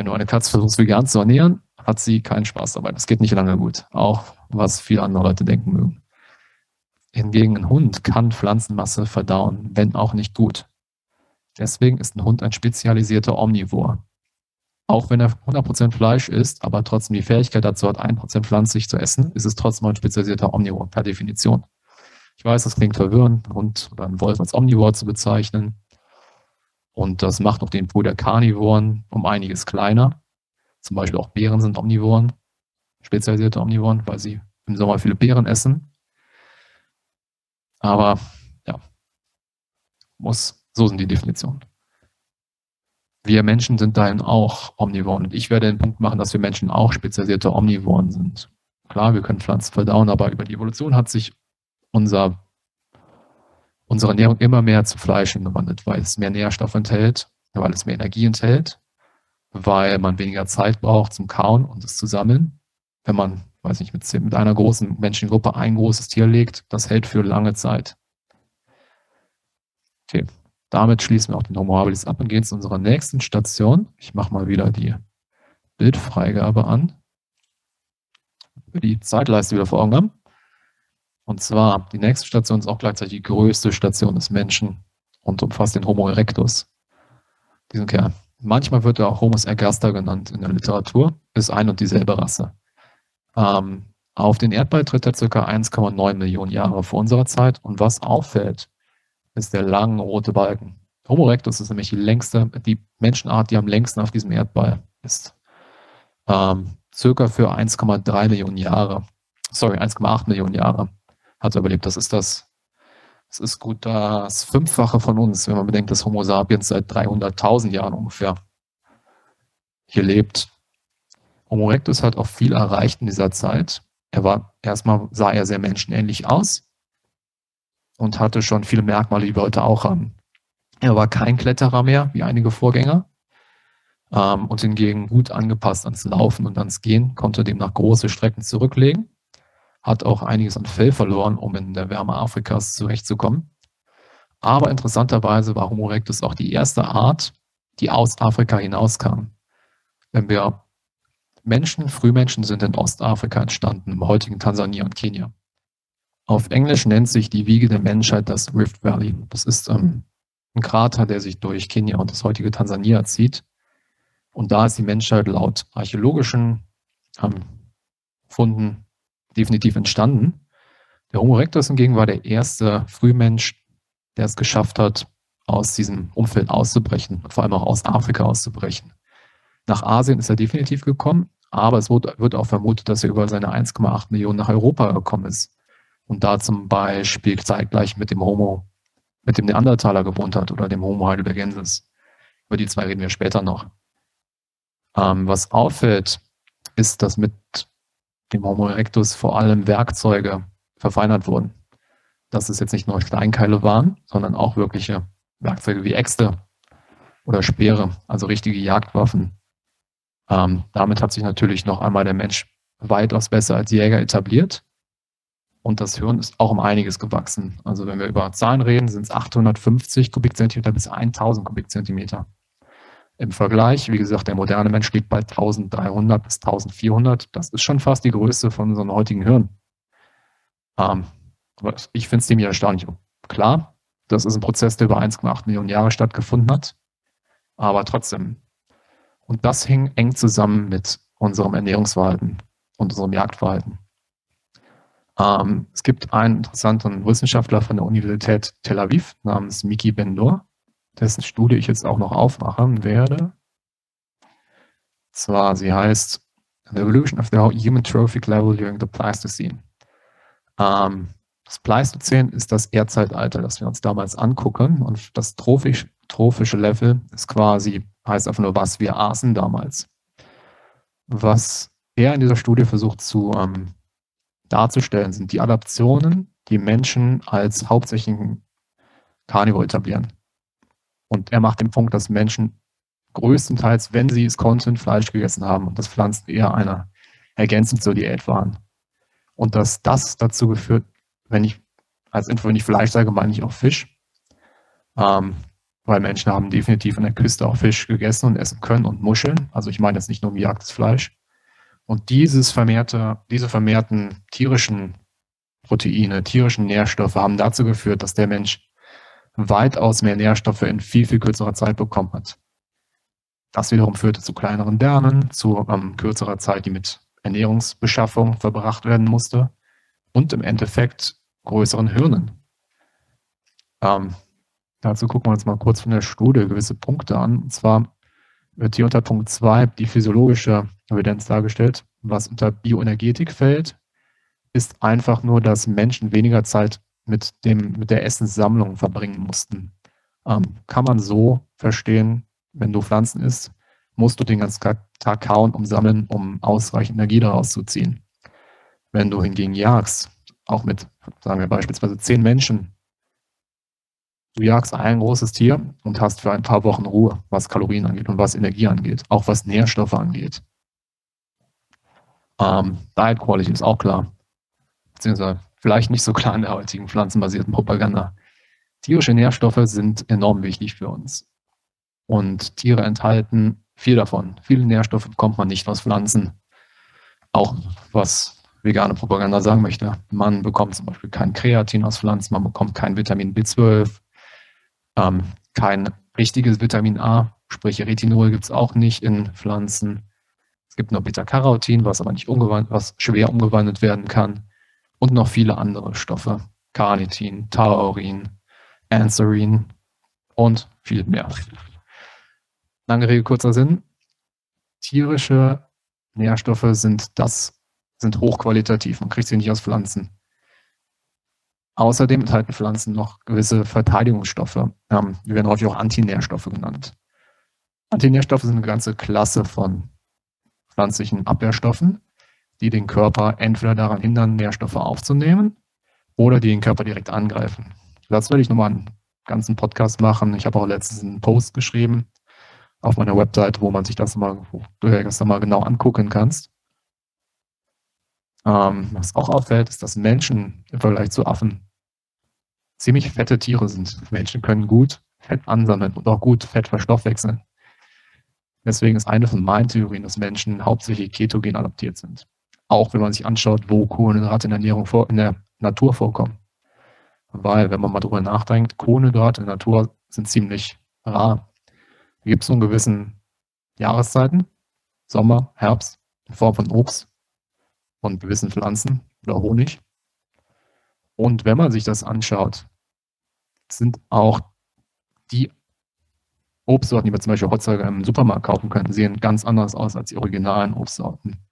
Wenn du eine Katze versuchst, vegan zu ernähren, hat sie keinen Spaß dabei. Das geht nicht lange gut. Auch was viele andere Leute denken mögen. Hingegen ein Hund kann Pflanzenmasse verdauen, wenn auch nicht gut. Deswegen ist ein Hund ein spezialisierter Omnivor. Auch wenn er 100% Fleisch isst, aber trotzdem die Fähigkeit dazu hat, 1% pflanzlich zu essen, ist es trotzdem ein spezialisierter Omnivor per Definition. Ich weiß, das klingt verwirrend, einen Hund oder einen Wolf als Omnivor zu bezeichnen. Und das macht auch den Pool der Karnivoren um einiges kleiner. Zum Beispiel auch Bären sind Omnivoren, spezialisierte Omnivoren, weil sie im Sommer viele Beeren essen aber ja, muss, so sind die Definitionen. Wir Menschen sind dahin auch Omnivoren. Und ich werde den Punkt machen, dass wir Menschen auch spezialisierte Omnivoren sind. Klar, wir können Pflanzen verdauen, aber über die Evolution hat sich unser, unsere Ernährung immer mehr zu Fleisch gewandelt, weil es mehr Nährstoffe enthält, weil es mehr Energie enthält, weil man weniger Zeit braucht zum Kauen und es zu sammeln. Wenn man weiß nicht, mit, mit einer großen Menschengruppe ein großes Tier legt, das hält für lange Zeit. Okay, damit schließen wir auch den Homo habilis ab und gehen zu unserer nächsten Station. Ich mache mal wieder die Bildfreigabe an. Die Zeitleiste wieder vor Augen haben. Und zwar, die nächste Station ist auch gleichzeitig die größte Station des Menschen und umfasst den Homo erectus. Diesen Kerl. Manchmal wird er auch Homo ergaster genannt in der Literatur, ist ein und dieselbe Rasse. Ähm, auf den Erdball tritt er ca. 1,9 Millionen Jahre vor unserer Zeit. Und was auffällt, ist der lange rote Balken. Homo erectus ist nämlich die längste, die Menschenart, die am längsten auf diesem Erdball ist. Ähm, circa für 1,3 Millionen Jahre, sorry, 1,8 Millionen Jahre hat er überlebt. Das ist das, das ist gut das Fünffache von uns, wenn man bedenkt, dass Homo sapiens seit 300.000 Jahren ungefähr hier lebt. Homo erectus hat auch viel erreicht in dieser Zeit. Er war, erstmal sah er sehr menschenähnlich aus und hatte schon viele Merkmale, die wir heute auch haben. Er war kein Kletterer mehr, wie einige Vorgänger, ähm, und hingegen gut angepasst ans Laufen und ans Gehen, konnte demnach große Strecken zurücklegen, hat auch einiges an Fell verloren, um in der Wärme Afrikas zurechtzukommen. Aber interessanterweise war Homo erectus auch die erste Art, die aus Afrika hinauskam. Wenn wir Menschen, Frühmenschen sind in Ostafrika entstanden, im heutigen Tansania und Kenia. Auf Englisch nennt sich die Wiege der Menschheit das Rift Valley. Das ist ähm, ein Krater, der sich durch Kenia und das heutige Tansania zieht. Und da ist die Menschheit laut archäologischen ähm, Funden definitiv entstanden. Der Homo erectus hingegen war der erste Frühmensch, der es geschafft hat, aus diesem Umfeld auszubrechen, vor allem auch aus Afrika auszubrechen. Nach Asien ist er definitiv gekommen, aber es wird, auch vermutet, dass er über seine 1,8 Millionen nach Europa gekommen ist und da zum Beispiel zeitgleich mit dem Homo, mit dem Neandertaler gewohnt hat oder dem Homo heidelbergensis. Über die zwei reden wir später noch. Ähm, was auffällt, ist, dass mit dem Homo erectus vor allem Werkzeuge verfeinert wurden. Dass es jetzt nicht nur Steinkeile waren, sondern auch wirkliche Werkzeuge wie Äxte oder Speere, also richtige Jagdwaffen. Ähm, damit hat sich natürlich noch einmal der Mensch weitaus besser als Jäger etabliert. Und das Hirn ist auch um einiges gewachsen. Also wenn wir über Zahlen reden, sind es 850 Kubikzentimeter bis 1000 Kubikzentimeter. Im Vergleich, wie gesagt, der moderne Mensch liegt bei 1300 bis 1400. Das ist schon fast die Größe von unserem heutigen Hirn. Ähm, aber ich finde es ziemlich erstaunlich. Klar, das ist ein Prozess, der über 1,8 Millionen Jahre stattgefunden hat. Aber trotzdem. Und das hing eng zusammen mit unserem Ernährungsverhalten und unserem Jagdverhalten. Ähm, es gibt einen interessanten Wissenschaftler von der Universität Tel Aviv namens Miki Ben-Nur dessen Studie ich jetzt auch noch aufmachen werde. Zwar, sie heißt The Evolution of the Human Trophic Level During the Pleistocene. Ähm, das Pleistozän ist das Erdzeitalter, das wir uns damals angucken. Und das trophisch, trophische Level ist quasi, heißt einfach nur, was wir aßen damals. Was er in dieser Studie versucht zu ähm, darzustellen, sind die Adaptionen, die Menschen als hauptsächlichen Carnivore etablieren. Und er macht den Punkt, dass Menschen größtenteils, wenn sie es konnten, Fleisch gegessen haben und dass Pflanzen eher eine Ergänzung zur Diät waren. Und dass das dazu geführt, wenn ich als Info, wenn ich Fleisch sage, meine ich auch Fisch. Ähm, weil Menschen haben definitiv an der Küste auch Fisch gegessen und essen können und Muscheln. Also ich meine jetzt nicht nur gejagtes Fleisch. Und dieses vermehrte, diese vermehrten tierischen Proteine, tierischen Nährstoffe haben dazu geführt, dass der Mensch weitaus mehr Nährstoffe in viel, viel kürzerer Zeit bekommen hat. Das wiederum führte zu kleineren Därmen, zu ähm, kürzerer Zeit, die mit Ernährungsbeschaffung verbracht werden musste und im Endeffekt größeren Hirnen. Ähm, dazu gucken wir uns mal kurz von der Studie gewisse Punkte an. Und zwar wird hier unter Punkt 2 die physiologische Evidenz dargestellt. Was unter Bioenergetik fällt, ist einfach nur, dass Menschen weniger Zeit mit, dem, mit der Essenssammlung verbringen mussten. Ähm, kann man so verstehen, wenn du Pflanzen isst, musst du den ganzen Tag kauen, um sammeln, um ausreichend Energie daraus zu ziehen. Wenn du hingegen jagst, auch mit, sagen wir beispielsweise zehn Menschen, du jagst ein großes Tier und hast für ein paar Wochen Ruhe, was Kalorien angeht und was Energie angeht, auch was Nährstoffe angeht. Ähm, Diet Quality ist auch klar. Beziehungsweise vielleicht nicht so klar in der heutigen pflanzenbasierten Propaganda. Tierische Nährstoffe sind enorm wichtig für uns. Und Tiere enthalten viel davon. Viele Nährstoffe bekommt man nicht aus Pflanzen. Auch was vegane Propaganda sagen möchte. Man bekommt zum Beispiel kein Kreatin aus Pflanzen, man bekommt kein Vitamin B12, ähm, kein richtiges Vitamin A, sprich Retinol gibt es auch nicht in Pflanzen. Es gibt nur Beta-Carotin, was aber nicht umgewandelt, was schwer umgewandelt werden kann und noch viele andere Stoffe. Carnitin, Taurin, Anserin und viel mehr. Lange Rede, kurzer Sinn. Tierische Nährstoffe sind das, sind hochqualitativ. Man kriegt sie nicht aus Pflanzen. Außerdem enthalten Pflanzen noch gewisse Verteidigungsstoffe. Ähm, die werden häufig auch Antinährstoffe genannt. Antinährstoffe sind eine ganze Klasse von pflanzlichen Abwehrstoffen, die den Körper entweder daran hindern, Nährstoffe aufzunehmen oder die den Körper direkt angreifen. Dazu werde ich nochmal einen ganzen Podcast machen. Ich habe auch letztens einen Post geschrieben auf meiner Website, wo man sich das mal, das mal genau angucken kannst. Ähm, was auch auffällt, ist, dass Menschen im Vergleich zu Affen ziemlich fette Tiere sind. Menschen können gut Fett ansammeln und auch gut Fett verstoffwechseln. Deswegen ist eine von meinen Theorien, dass Menschen hauptsächlich ketogen adaptiert sind. Auch wenn man sich anschaut, wo Kohlenhydrate in der Ernährung vor, in der Natur vorkommen. Weil, wenn man mal drüber nachdenkt, Kohlenhydrate in der Natur sind ziemlich rar. Da gibt es so einen gewissen Jahreszeiten, Sommer, Herbst, in Form von Obst und gewissen Pflanzen oder Honig. Und wenn man sich das anschaut, sind auch die Obstsorten, die man zum Beispiel heutzutage im Supermarkt kaufen kann, sehen ganz anders aus als die originalen Obstsorten.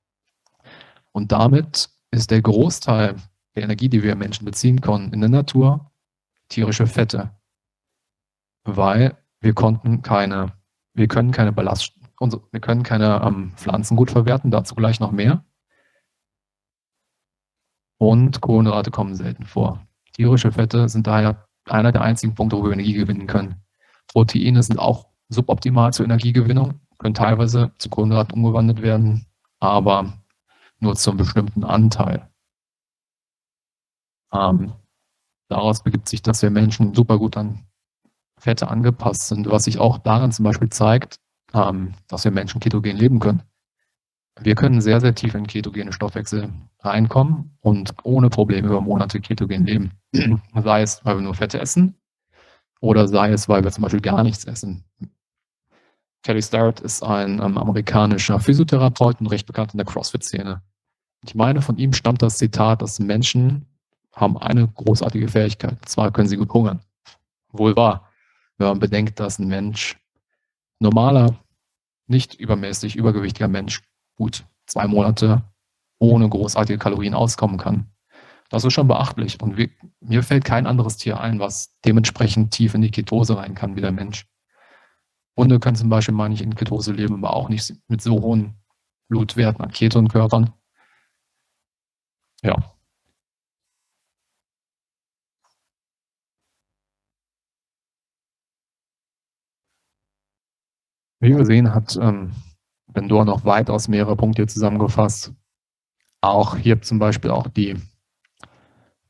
Und damit ist der Großteil der Energie, die wir Menschen beziehen können, in der Natur tierische Fette. Weil wir konnten keine, wir können keine Ballast, wir können keine ähm, Pflanzen gut verwerten, dazu gleich noch mehr. Und Kohlenhydrate kommen selten vor. Tierische Fette sind daher einer der einzigen Punkte, wo wir Energie gewinnen können. Proteine sind auch suboptimal zur Energiegewinnung, können teilweise zu Kohlenhydraten umgewandelt werden, aber nur zum bestimmten Anteil. Ähm, daraus begibt sich, dass wir Menschen super gut an Fette angepasst sind, was sich auch daran zum Beispiel zeigt, ähm, dass wir Menschen ketogen leben können. Wir können sehr, sehr tief in ketogene Stoffwechsel reinkommen und ohne Probleme über Monate ketogen leben. sei es, weil wir nur Fette essen oder sei es, weil wir zum Beispiel gar nichts essen. Kelly Starrett ist ein ähm, amerikanischer Physiotherapeut und recht bekannt in der CrossFit-Szene. Ich meine, von ihm stammt das Zitat, dass Menschen haben eine großartige Fähigkeit. Und zwar können sie gut hungern. Wohl wahr, wenn man bedenkt, dass ein Mensch, normaler, nicht übermäßig übergewichtiger Mensch, gut zwei Monate ohne großartige Kalorien auskommen kann. Das ist schon beachtlich. Und wir, mir fällt kein anderes Tier ein, was dementsprechend tief in die Ketose rein kann wie der Mensch. Hunde können zum Beispiel mal nicht in Ketose leben, aber auch nicht mit so hohen Blutwerten an Ketonkörpern. Ja. Wie wir sehen, hat ähm, Bendor noch weitaus mehrere Punkte zusammengefasst. Auch hier zum Beispiel auch die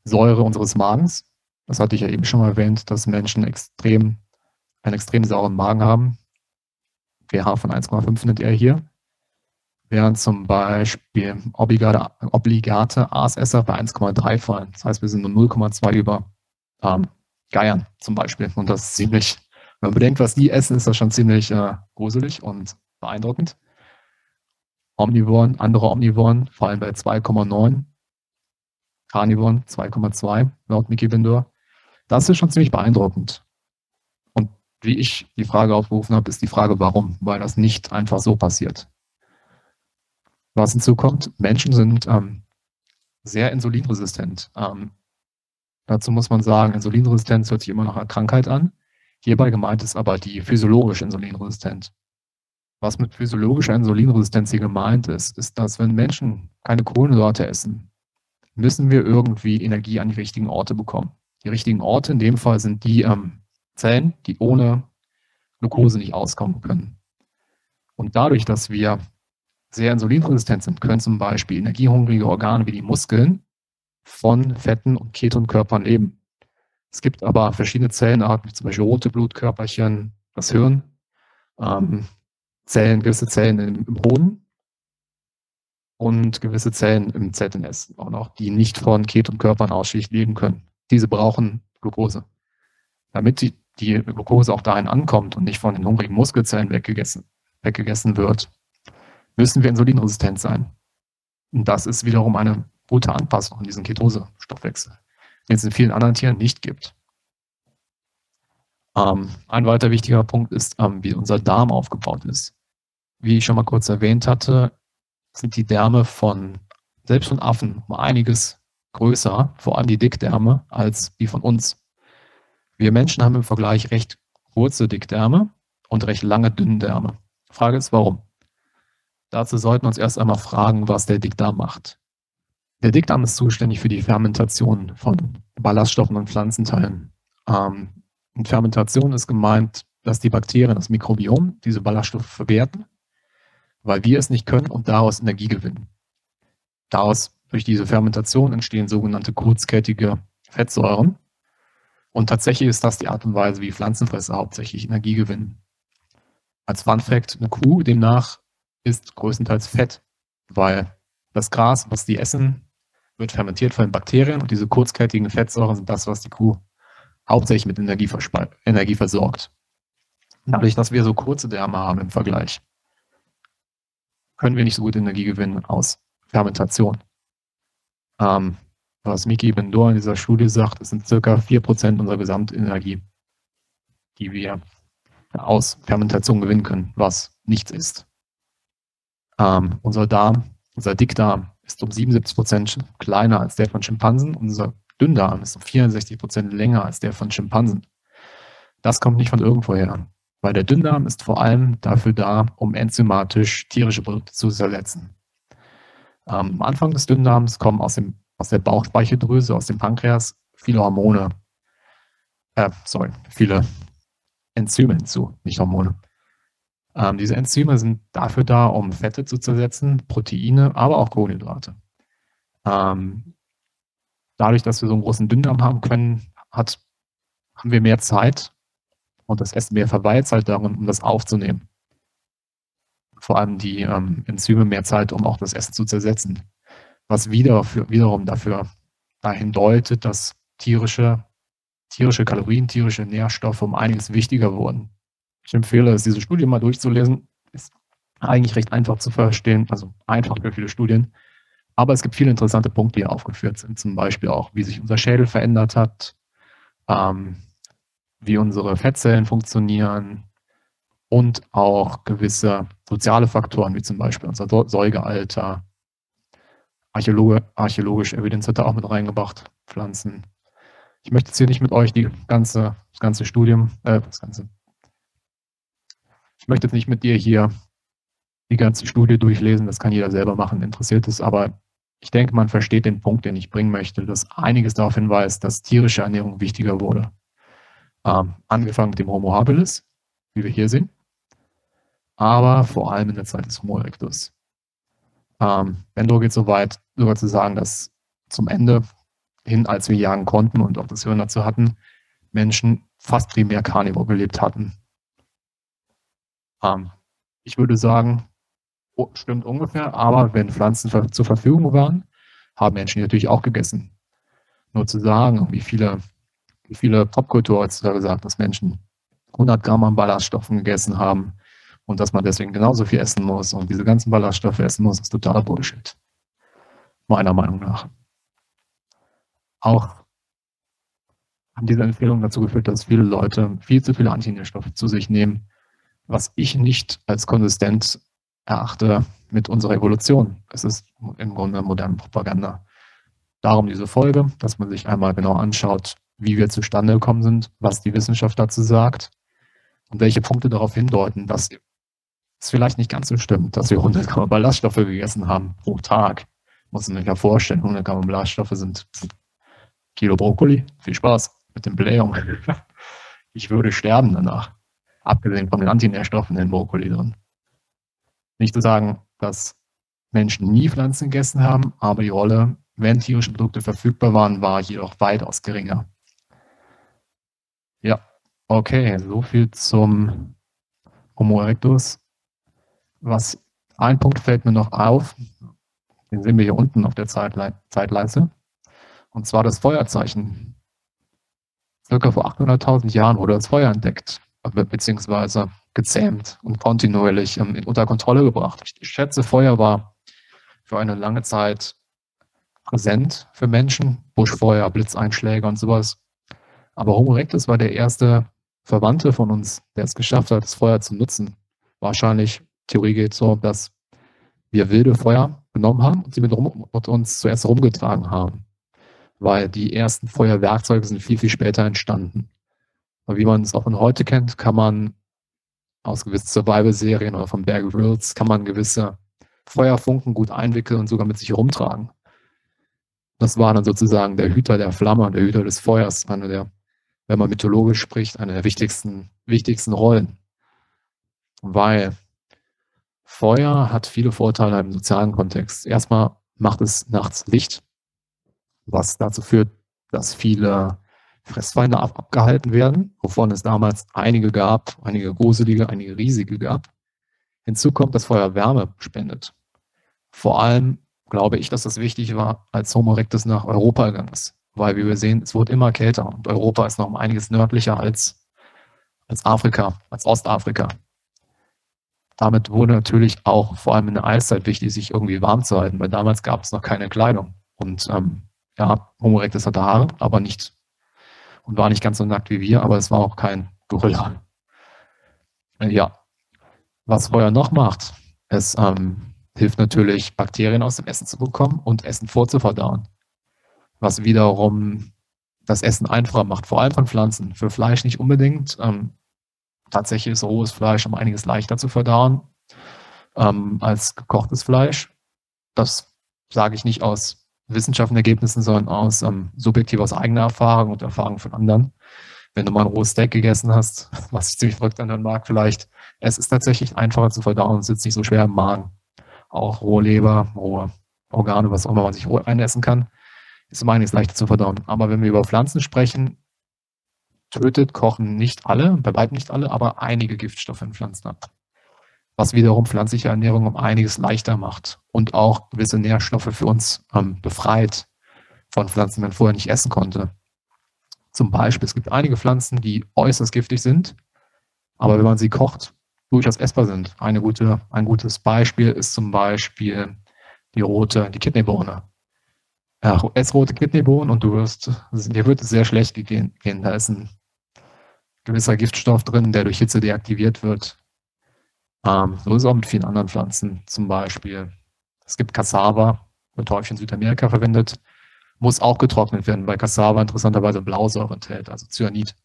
Säure unseres Magens. Das hatte ich ja eben schon mal erwähnt, dass Menschen extrem, einen extrem sauren Magen haben. pH von 1,5 nennt er hier. Während zum Beispiel obligate, obligate Aasesser bei 1,3 fallen. Das heißt, wir sind nur 0,2 über ähm, Geiern zum Beispiel. Und das ist ziemlich, wenn man bedenkt, was die essen, ist das schon ziemlich äh, gruselig und beeindruckend. Omnivoren, andere Omnivoren fallen bei 2,9 Carnivoren 2,2 laut Mickey Bindor. Das ist schon ziemlich beeindruckend. Wie ich die Frage aufgerufen habe, ist die Frage, warum? Weil das nicht einfach so passiert. Was hinzukommt, Menschen sind ähm, sehr insulinresistent. Ähm, dazu muss man sagen, Insulinresistenz hört sich immer nach einer Krankheit an. Hierbei gemeint ist aber die physiologische Insulinresistenz. Was mit physiologischer Insulinresistenz hier gemeint ist, ist, dass wenn Menschen keine Kohlenhydrate essen, müssen wir irgendwie Energie an die richtigen Orte bekommen. Die richtigen Orte in dem Fall sind die ähm, Zellen, die ohne Glucose nicht auskommen können. Und dadurch, dass wir sehr insulinresistent sind, können zum Beispiel energiehungrige Organe wie die Muskeln von Fetten und Ketonkörpern leben. Es gibt aber verschiedene Zellenarten, wie zum Beispiel rote Blutkörperchen, das Hirn, ähm, Zellen, gewisse Zellen im, im Boden und gewisse Zellen im ZNS auch noch, die nicht von Ketonkörpern ausschließlich leben können. Diese brauchen Glucose. Damit die, die Glucose auch dahin ankommt und nicht von den hungrigen Muskelzellen weggegessen, weggegessen wird, müssen wir insulinresistent sein. Und das ist wiederum eine gute Anpassung an diesen Ketose-Stoffwechsel, den es in vielen anderen Tieren nicht gibt. Ähm, ein weiter wichtiger Punkt ist, ähm, wie unser Darm aufgebaut ist. Wie ich schon mal kurz erwähnt hatte, sind die Därme von, selbst von Affen, um einiges größer, vor allem die Dickdärme, als die von uns. Wir Menschen haben im Vergleich recht kurze Dickdärme und recht lange Dünndärme. Frage ist, warum? Dazu sollten wir uns erst einmal fragen, was der Dickdarm macht. Der Dickdarm ist zuständig für die Fermentation von Ballaststoffen und Pflanzenteilen. Ähm, und Fermentation ist gemeint, dass die Bakterien, das Mikrobiom, diese Ballaststoffe verwerten weil wir es nicht können und daraus Energie gewinnen. Daraus, durch diese Fermentation entstehen sogenannte kurzkettige Fettsäuren. Und tatsächlich ist das die Art und Weise, wie Pflanzenfresser hauptsächlich Energie gewinnen. als Fun Fact, eine Kuh demnach ist größtenteils Fett, weil das Gras, was die essen, wird fermentiert von Bakterien und diese kurzkettigen Fettsäuren sind das, was die Kuh hauptsächlich mit Energie, Energie versorgt. Dadurch, dass wir so kurze Därme haben im Vergleich, können wir nicht so gut Energie gewinnen aus Fermentation. Ähm, was Miki Bendor in dieser Studie sagt, es sind circa 4% unserer Gesamtenergie, die wir aus Fermentation gewinnen können, was nichts ist. Ähm, unser Darm, unser Dickdarm ist um 77% kleiner als der von Schimpansen. Unser Dünndarm ist um 64% länger als der von Schimpansen. Das kommt nicht von irgendwoher, weil der Dünndarm ist vor allem dafür da, um enzymatisch tierische Produkte zu zersetzen. Ähm, am Anfang des Dünndarms kommen aus, dem, aus der Bauchspeicheldrüse, aus dem Pankreas viele Hormone, äh, sorry, viele Enzyme hinzu, nicht Hormone. Ähm, diese Enzyme sind dafür da, um Fette zu zersetzen, Proteine, aber auch Kohlenhydrate. Ähm, dadurch, dass wir so einen großen Dünndarm haben können, hat, haben wir mehr Zeit und das Essen mehr verweilt halt darin, um das aufzunehmen. Vor allem die ähm, Enzyme mehr Zeit, um auch das Essen zu zersetzen. Was wieder für, wiederum dafür dahin deutet, dass tierische, tierische Kalorien, tierische Nährstoffe um einiges wichtiger wurden. Ich empfehle es, diese Studie mal durchzulesen. Ist eigentlich recht einfach zu verstehen, also einfach für viele Studien. Aber es gibt viele interessante Punkte, die hier aufgeführt sind. Zum Beispiel auch, wie sich unser Schädel verändert hat, ähm, wie unsere Fettzellen funktionieren und auch gewisse soziale Faktoren, wie zum Beispiel unser Säugealter. Archäologe, archäologische Evidenz hat da auch mit reingebracht, Pflanzen. Ich möchte jetzt hier nicht mit euch die ganze, das ganze Studium, äh, das ganze ich möchte jetzt nicht mit dir hier die ganze Studie durchlesen, das kann jeder selber machen, interessiert es, aber ich denke, man versteht den Punkt, den ich bringen möchte, dass einiges darauf hinweist, dass tierische Ernährung wichtiger wurde. Ähm, angefangen mit dem Homo habilis, wie wir hier sehen, aber vor allem in der Zeit des Homo erectus. Ähm, Bendro geht so weit, sogar zu sagen, dass zum Ende hin, als wir jagen konnten und auch das Hirn dazu hatten, Menschen fast primär Carnivore gelebt hatten. Ähm, ich würde sagen, oh, stimmt ungefähr, aber wenn Pflanzen zur Verfügung waren, haben Menschen natürlich auch gegessen. Nur zu sagen, wie viele, wie viele Popkultur heutzutage sagt, dass Menschen 100 Gramm an Ballaststoffen gegessen haben und dass man deswegen genauso viel essen muss und diese ganzen Ballaststoffe essen muss, ist totaler Bullshit. Meiner Meinung nach. Auch haben diese Empfehlungen dazu geführt, dass viele Leute viel zu viele Antinährstoffe zu sich nehmen, was ich nicht als konsistent erachte mit unserer Evolution. Es ist im Grunde moderne Propaganda. Darum diese Folge, dass man sich einmal genau anschaut, wie wir zustande gekommen sind, was die Wissenschaft dazu sagt und welche Punkte darauf hindeuten, dass es vielleicht nicht ganz so stimmt, dass wir 100 Gramm Ballaststoffe gegessen haben pro Tag. Muss man sich ja vorstellen, 100 Gramm Ballaststoffe sind Kilo Brokkoli. Viel Spaß mit dem Blähung. Ich würde sterben danach abgesehen von den Antinährstoffen in Brokkoli drin. Nicht zu sagen, dass Menschen nie Pflanzen gegessen haben, aber die Rolle, wenn tierische Produkte verfügbar waren, war jedoch weitaus geringer. Ja, okay, so viel zum Homo erectus. Was ein Punkt fällt mir noch auf, den sehen wir hier unten auf der Zeitle Zeitleiste, und zwar das Feuerzeichen. Circa vor 800.000 Jahren wurde das Feuer entdeckt beziehungsweise gezähmt und kontinuierlich ähm, unter Kontrolle gebracht. Ich, ich schätze, Feuer war für eine lange Zeit präsent für Menschen, Buschfeuer, Blitzeinschläge und sowas. Aber Homo erectus war der erste Verwandte von uns, der es geschafft hat, das Feuer zu nutzen. Wahrscheinlich, Theorie geht so, dass wir wilde Feuer genommen haben und sie mit, rum, mit uns zuerst rumgetragen haben. Weil die ersten Feuerwerkzeuge sind viel, viel später entstanden. Und wie man es auch von heute kennt, kann man aus gewissen Survival-Serien oder von Bear Grylls kann man gewisse Feuerfunken gut einwickeln und sogar mit sich herumtragen. Das war dann sozusagen der Hüter der Flamme, der Hüter des Feuers, eine der, wenn man mythologisch spricht, eine der wichtigsten, wichtigsten Rollen. Weil Feuer hat viele Vorteile im sozialen Kontext. Erstmal macht es nachts Licht, was dazu führt, dass viele Fressfeinde ab abgehalten werden, wovon es damals einige gab, einige gruselige, einige riesige gab. Hinzu kommt, dass Feuer Wärme spendet. Vor allem glaube ich, dass das wichtig war, als Homo erectus nach Europa gegangen ist. Weil, wie wir sehen, es wurde immer kälter und Europa ist noch um einiges nördlicher als, als Afrika, als Ostafrika. Damit wurde natürlich auch vor allem in der Eiszeit wichtig, sich irgendwie warm zu halten, weil damals gab es noch keine Kleidung. Und ähm, ja, Homo erectus hatte Haare, aber nicht und war nicht ganz so nackt wie wir, aber es war auch kein Gorilla. Ja, was Feuer noch macht, es ähm, hilft natürlich, Bakterien aus dem Essen zu bekommen und Essen vorzuverdauen. Was wiederum das Essen einfacher macht, vor allem von Pflanzen. Für Fleisch nicht unbedingt. Ähm, tatsächlich ist rohes Fleisch um einiges leichter zu verdauen ähm, als gekochtes Fleisch. Das sage ich nicht aus Wissenschaftlergebnissen, sondern aus ähm, subjektiv aus eigener Erfahrung und Erfahrung von anderen. Wenn du mal ein rohes Steak gegessen hast, was ich ziemlich verrückt anhören mag, vielleicht, es ist tatsächlich einfacher zu verdauen und sitzt nicht so schwer im Magen. Auch rohe Leber, rohe Organe, was auch immer man sich roh einessen kann, ist um einiges leichter zu verdauen. Aber wenn wir über Pflanzen sprechen, tötet Kochen nicht alle, bei weitem nicht alle, aber einige Giftstoffe in Pflanzen ab was wiederum pflanzliche Ernährung um einiges leichter macht und auch gewisse Nährstoffe für uns ähm, befreit von Pflanzen, die man vorher nicht essen konnte. Zum Beispiel, es gibt einige Pflanzen, die äußerst giftig sind, aber wenn man sie kocht, durchaus essbar sind. Eine gute, ein gutes Beispiel ist zum Beispiel die rote, die Kidneybohne. Ja, ess rote Kidneybohnen und du wirst, dir wird es sehr schlecht gehen. Da ist ein gewisser Giftstoff drin, der durch Hitze deaktiviert wird ähm, so ist es auch mit vielen anderen Pflanzen. Zum Beispiel, es gibt Cassava, wird häufig in Südamerika verwendet, muss auch getrocknet werden, weil Cassava interessanterweise Blausäure enthält, also Cyanid.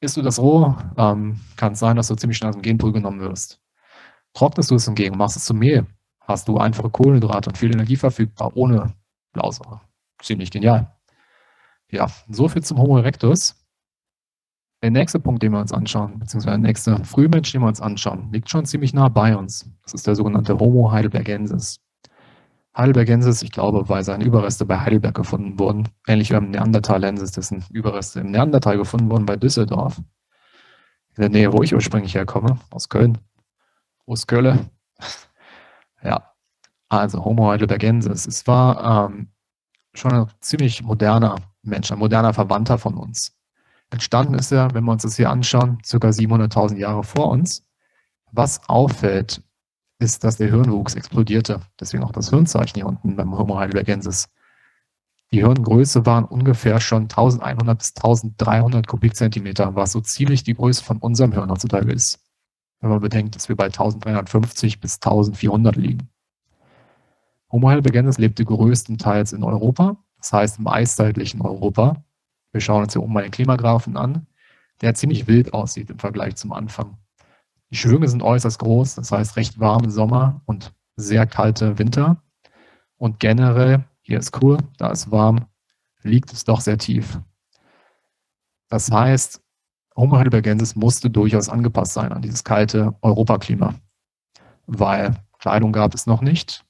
Isst du das roh, ähm, kann es sein, dass du ziemlich schnell aus dem Genpool genommen wirst. Trocknest du es hingegen, machst es zu Mehl, hast du einfache Kohlenhydrate und viel Energie verfügbar, ohne Blausäure. Ziemlich genial. Ja, so viel zum Homo erectus. Der nächste Punkt, den wir uns anschauen, beziehungsweise der nächste Frühmensch, den wir uns anschauen, liegt schon ziemlich nah bei uns. Das ist der sogenannte Homo heidelbergensis. Heidelbergensis, ich glaube, weil seine Überreste bei Heidelberg gefunden wurden, ähnlich wie beim Neandertalensis, dessen Überreste im Neandertal gefunden wurden bei Düsseldorf, in der Nähe, wo ich ursprünglich herkomme, aus Köln, aus Köln. ja, also Homo heidelbergensis. Es war ähm, schon ein ziemlich moderner Mensch, ein moderner Verwandter von uns. Entstanden ist er, wenn wir uns das hier anschauen, ca. 700.000 Jahre vor uns. Was auffällt, ist, dass der Hirnwuchs explodierte. Deswegen auch das Hirnzeichen hier unten beim Homo heidelbergensis. Die Hirngröße waren ungefähr schon 1100 bis 1300 Kubikzentimeter, was so ziemlich die Größe von unserem Hirn heutzutage ist. Wenn man bedenkt, dass wir bei 1350 bis 1400 liegen. Homo heidelbergensis lebte größtenteils in Europa, das heißt im eiszeitlichen Europa, wir schauen uns hier oben mal den Klimagraphen an, der ziemlich wild aussieht im Vergleich zum Anfang. Die Schwünge sind äußerst groß, das heißt recht warme Sommer und sehr kalte Winter. Und generell, hier ist cool, da ist warm, liegt es doch sehr tief. Das heißt, Homo heidelbergensis musste durchaus angepasst sein an dieses kalte Europaklima, weil Kleidung gab es noch nicht.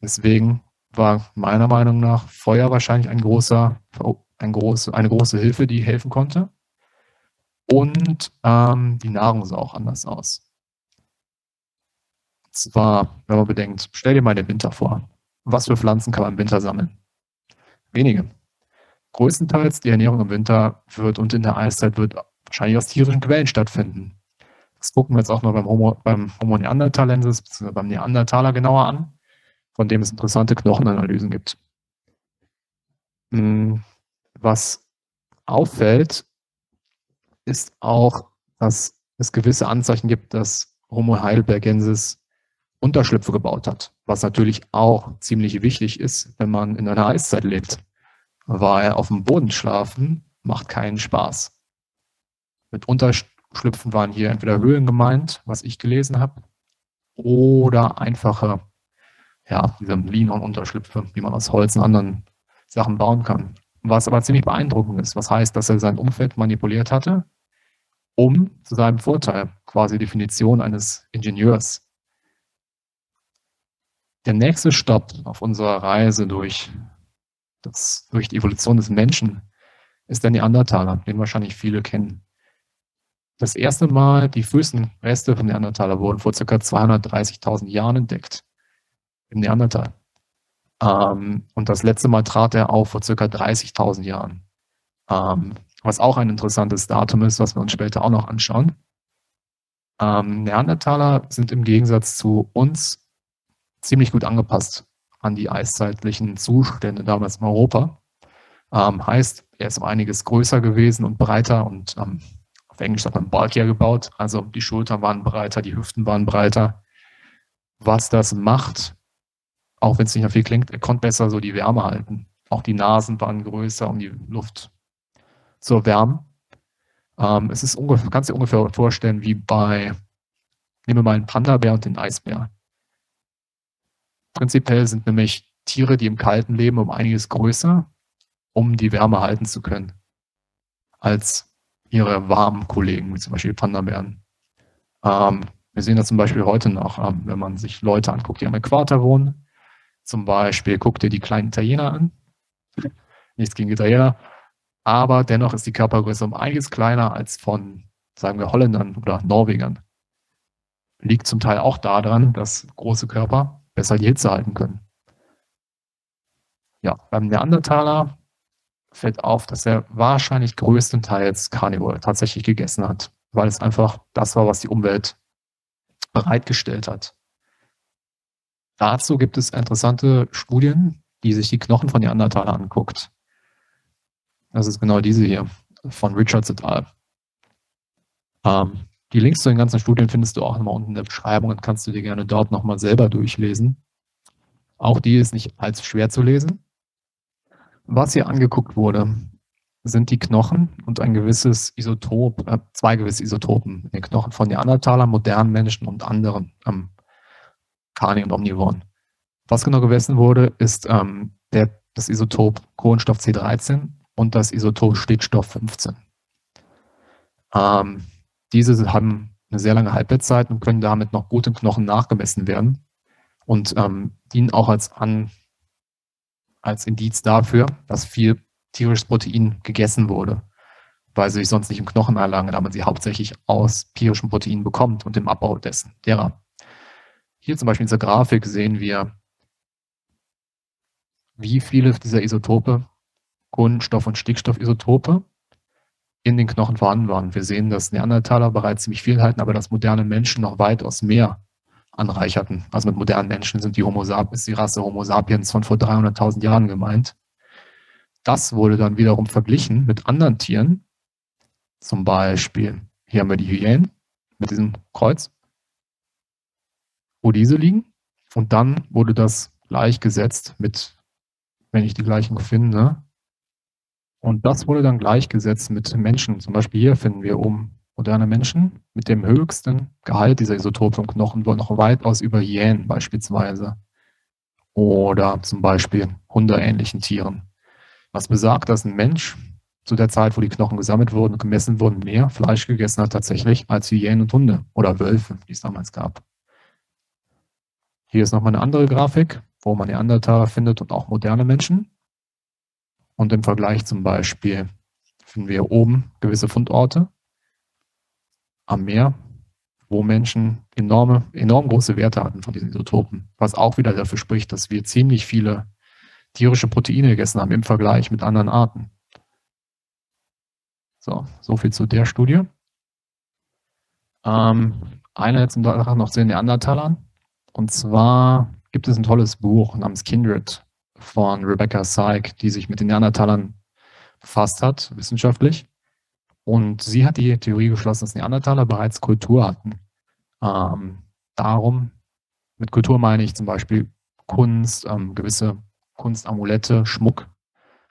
Deswegen war meiner Meinung nach Feuer wahrscheinlich ein großer ein große, eine große Hilfe, die helfen konnte. Und ähm, die Nahrung sah auch anders aus. Zwar, wenn man bedenkt, stell dir mal den Winter vor. Was für Pflanzen kann man im Winter sammeln? Wenige. Größtenteils die Ernährung im Winter wird und in der Eiszeit wird wahrscheinlich aus tierischen Quellen stattfinden. Das gucken wir jetzt auch mal beim Homo, beim Homo neanderthalensis bzw. beim Neandertaler genauer an, von dem es interessante Knochenanalysen gibt. Hm, was auffällt, ist auch, dass es gewisse Anzeichen gibt, dass Homo heidelbergensis Unterschlüpfe gebaut hat, was natürlich auch ziemlich wichtig ist, wenn man in einer Eiszeit lebt, weil auf dem Boden schlafen macht keinen Spaß. Mit Unterschlüpfen waren hier entweder Höhlen gemeint, was ich gelesen habe, oder einfache, ja, diese Linon-Unterschlüpfe, wie man aus Holz und anderen Sachen bauen kann was aber ziemlich beeindruckend ist. Was heißt, dass er sein Umfeld manipuliert hatte, um zu seinem Vorteil, quasi Definition eines Ingenieurs. Der nächste Stopp auf unserer Reise durch, das, durch die Evolution des Menschen ist der Neandertaler, den wahrscheinlich viele kennen. Das erste Mal die frühesten Reste von Neandertaler wurden vor ca. 230.000 Jahren entdeckt. Im Neandertal. Ähm, und das letzte Mal trat er auf vor ca. 30.000 Jahren. Ähm, was auch ein interessantes Datum ist, was wir uns später auch noch anschauen. Ähm, Neandertaler sind im Gegensatz zu uns ziemlich gut angepasst an die eiszeitlichen Zustände damals in Europa. Ähm, heißt, er ist um einiges größer gewesen und breiter und ähm, auf Englisch sagt man bulkier gebaut. Also die Schultern waren breiter, die Hüften waren breiter. Was das macht, auch wenn es nicht nach viel klingt, er konnte besser so die Wärme halten. Auch die Nasen waren größer, um die Luft zu erwärmen. Ähm, es ist ungefähr, kannst du dir ungefähr vorstellen wie bei, nehmen wir mal einen Panda-Bär und den Eisbär. Prinzipiell sind nämlich Tiere, die im Kalten leben, um einiges größer, um die Wärme halten zu können, als ihre warmen Kollegen, wie zum Beispiel Panda-Bären. Ähm, wir sehen das zum Beispiel heute noch, ähm, wenn man sich Leute anguckt, die am Äquator wohnen. Zum Beispiel guckt ihr die kleinen Italiener an. Nichts gegen Italiener. Aber dennoch ist die Körpergröße um einiges kleiner als von, sagen wir, Holländern oder Norwegern. Liegt zum Teil auch daran, dass große Körper besser die Hitze halten können. Ja, beim Neandertaler fällt auf, dass er wahrscheinlich größtenteils Carnivore tatsächlich gegessen hat, weil es einfach das war, was die Umwelt bereitgestellt hat. Dazu gibt es interessante Studien, die sich die Knochen von Neandertaler anguckt. Das ist genau diese hier von Richards et al. Ähm, die Links zu den ganzen Studien findest du auch nochmal unten in der Beschreibung und kannst du dir gerne dort nochmal selber durchlesen. Auch die ist nicht allzu schwer zu lesen. Was hier angeguckt wurde, sind die Knochen und ein gewisses Isotop, äh, zwei gewisse Isotopen in den Knochen von Neandertalern, modernen Menschen und anderen ähm, Carni und Omnivoren. Was genau gemessen wurde, ist ähm, der, das Isotop Kohlenstoff C13 und das Isotop Stickstoff 15. Ähm, diese haben eine sehr lange Halbwertszeit und können damit noch gut im Knochen nachgemessen werden und ähm, dienen auch als, An, als Indiz dafür, dass viel tierisches Protein gegessen wurde, weil sie sich sonst nicht im Knochen erlangen, da man sie hauptsächlich aus tierischem Protein bekommt und im Abbau dessen, derer. Hier zum Beispiel in dieser Grafik sehen wir, wie viele dieser Isotope, Kohlenstoff- und Stickstoffisotope, in den Knochen vorhanden waren. Wir sehen, dass Neandertaler bereits ziemlich viel halten, aber dass moderne Menschen noch weitaus mehr anreicherten. Also mit modernen Menschen sind die Homo sapiens, die Rasse Homo sapiens von vor 300.000 Jahren gemeint. Das wurde dann wiederum verglichen mit anderen Tieren. Zum Beispiel, hier haben wir die Hyänen mit diesem Kreuz, wo diese liegen. Und dann wurde das gleichgesetzt mit, wenn ich die gleichen finde, und das wurde dann gleichgesetzt mit Menschen. Zum Beispiel hier finden wir oben moderne Menschen mit dem höchsten Gehalt dieser Isotope im Knochen, noch weitaus über Hyänen beispielsweise. Oder zum Beispiel hundeähnlichen Tieren. Was besagt, dass ein Mensch zu der Zeit, wo die Knochen gesammelt wurden und gemessen wurden, mehr Fleisch gegessen hat tatsächlich als Hyänen und Hunde oder Wölfe, die es damals gab. Hier ist nochmal eine andere Grafik, wo man Neandertaler findet und auch moderne Menschen. Und im Vergleich zum Beispiel finden wir oben gewisse Fundorte am Meer, wo Menschen enorme, enorm große Werte hatten von diesen Isotopen, was auch wieder dafür spricht, dass wir ziemlich viele tierische Proteine gegessen haben im Vergleich mit anderen Arten. So, so viel zu der Studie. Ähm, eine jetzt noch zu den Neandertalern. Und zwar gibt es ein tolles Buch namens Kindred von Rebecca Syke, die sich mit den Neandertalern befasst hat, wissenschaftlich. Und sie hat die Theorie geschlossen, dass Neandertaler bereits Kultur hatten. Ähm, darum, mit Kultur meine ich zum Beispiel Kunst, ähm, gewisse Kunstamulette, Schmuck,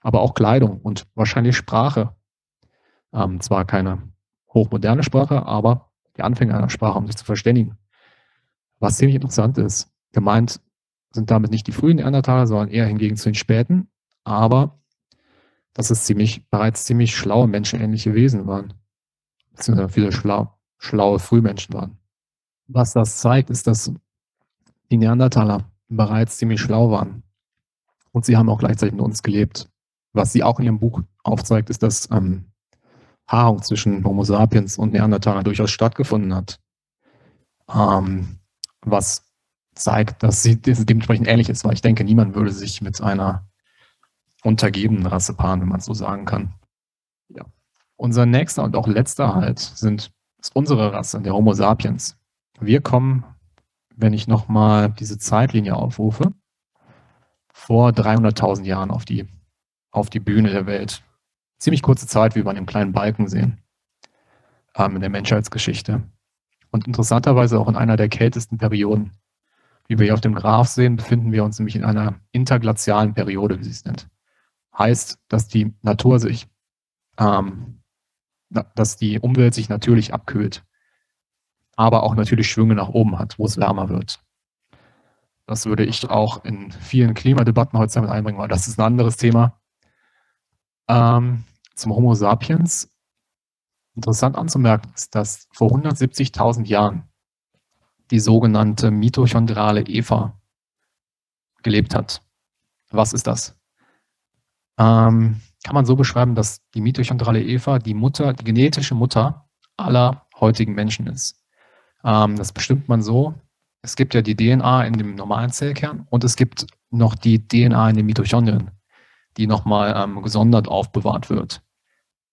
aber auch Kleidung und wahrscheinlich Sprache. Ähm, zwar keine hochmoderne Sprache, aber die Anfänge einer Sprache, um sich zu verständigen. Was ziemlich interessant ist. Gemeint sind damit nicht die frühen Neandertaler, sondern eher hingegen zu den späten. Aber dass es ziemlich, bereits ziemlich schlaue, menschenähnliche Wesen waren. Beziehungsweise viele schlau, schlaue Frühmenschen waren. Was das zeigt, ist, dass die Neandertaler bereits ziemlich schlau waren. Und sie haben auch gleichzeitig mit uns gelebt. Was sie auch in ihrem Buch aufzeigt, ist, dass ähm, Paarung zwischen Homo sapiens und Neandertaler durchaus stattgefunden hat. Ähm, was zeigt, dass sie dementsprechend ähnlich ist, weil ich denke, niemand würde sich mit einer untergebenen Rasse paaren, wenn man es so sagen kann. Ja. Unser nächster und auch letzter Halt sind, ist unsere Rasse, der Homo sapiens. Wir kommen, wenn ich nochmal diese Zeitlinie aufrufe, vor 300.000 Jahren auf die, auf die Bühne der Welt. Ziemlich kurze Zeit, wie wir an dem kleinen Balken sehen, ähm, in der Menschheitsgeschichte. Und interessanterweise auch in einer der kältesten Perioden. Wie wir hier auf dem Graph sehen, befinden wir uns nämlich in einer interglazialen Periode, wie sie es nennt. Heißt, dass die Natur sich, ähm, dass die Umwelt sich natürlich abkühlt, aber auch natürlich Schwünge nach oben hat, wo es wärmer wird. Das würde ich auch in vielen Klimadebatten heute mit einbringen, weil das ist ein anderes Thema. Ähm, zum Homo sapiens. Interessant anzumerken ist, dass vor 170.000 Jahren die sogenannte mitochondrale Eva gelebt hat. Was ist das? Ähm, kann man so beschreiben, dass die mitochondrale Eva die Mutter, die genetische Mutter aller heutigen Menschen ist. Ähm, das bestimmt man so. Es gibt ja die DNA in dem normalen Zellkern und es gibt noch die DNA in den Mitochondrien, die nochmal ähm, gesondert aufbewahrt wird.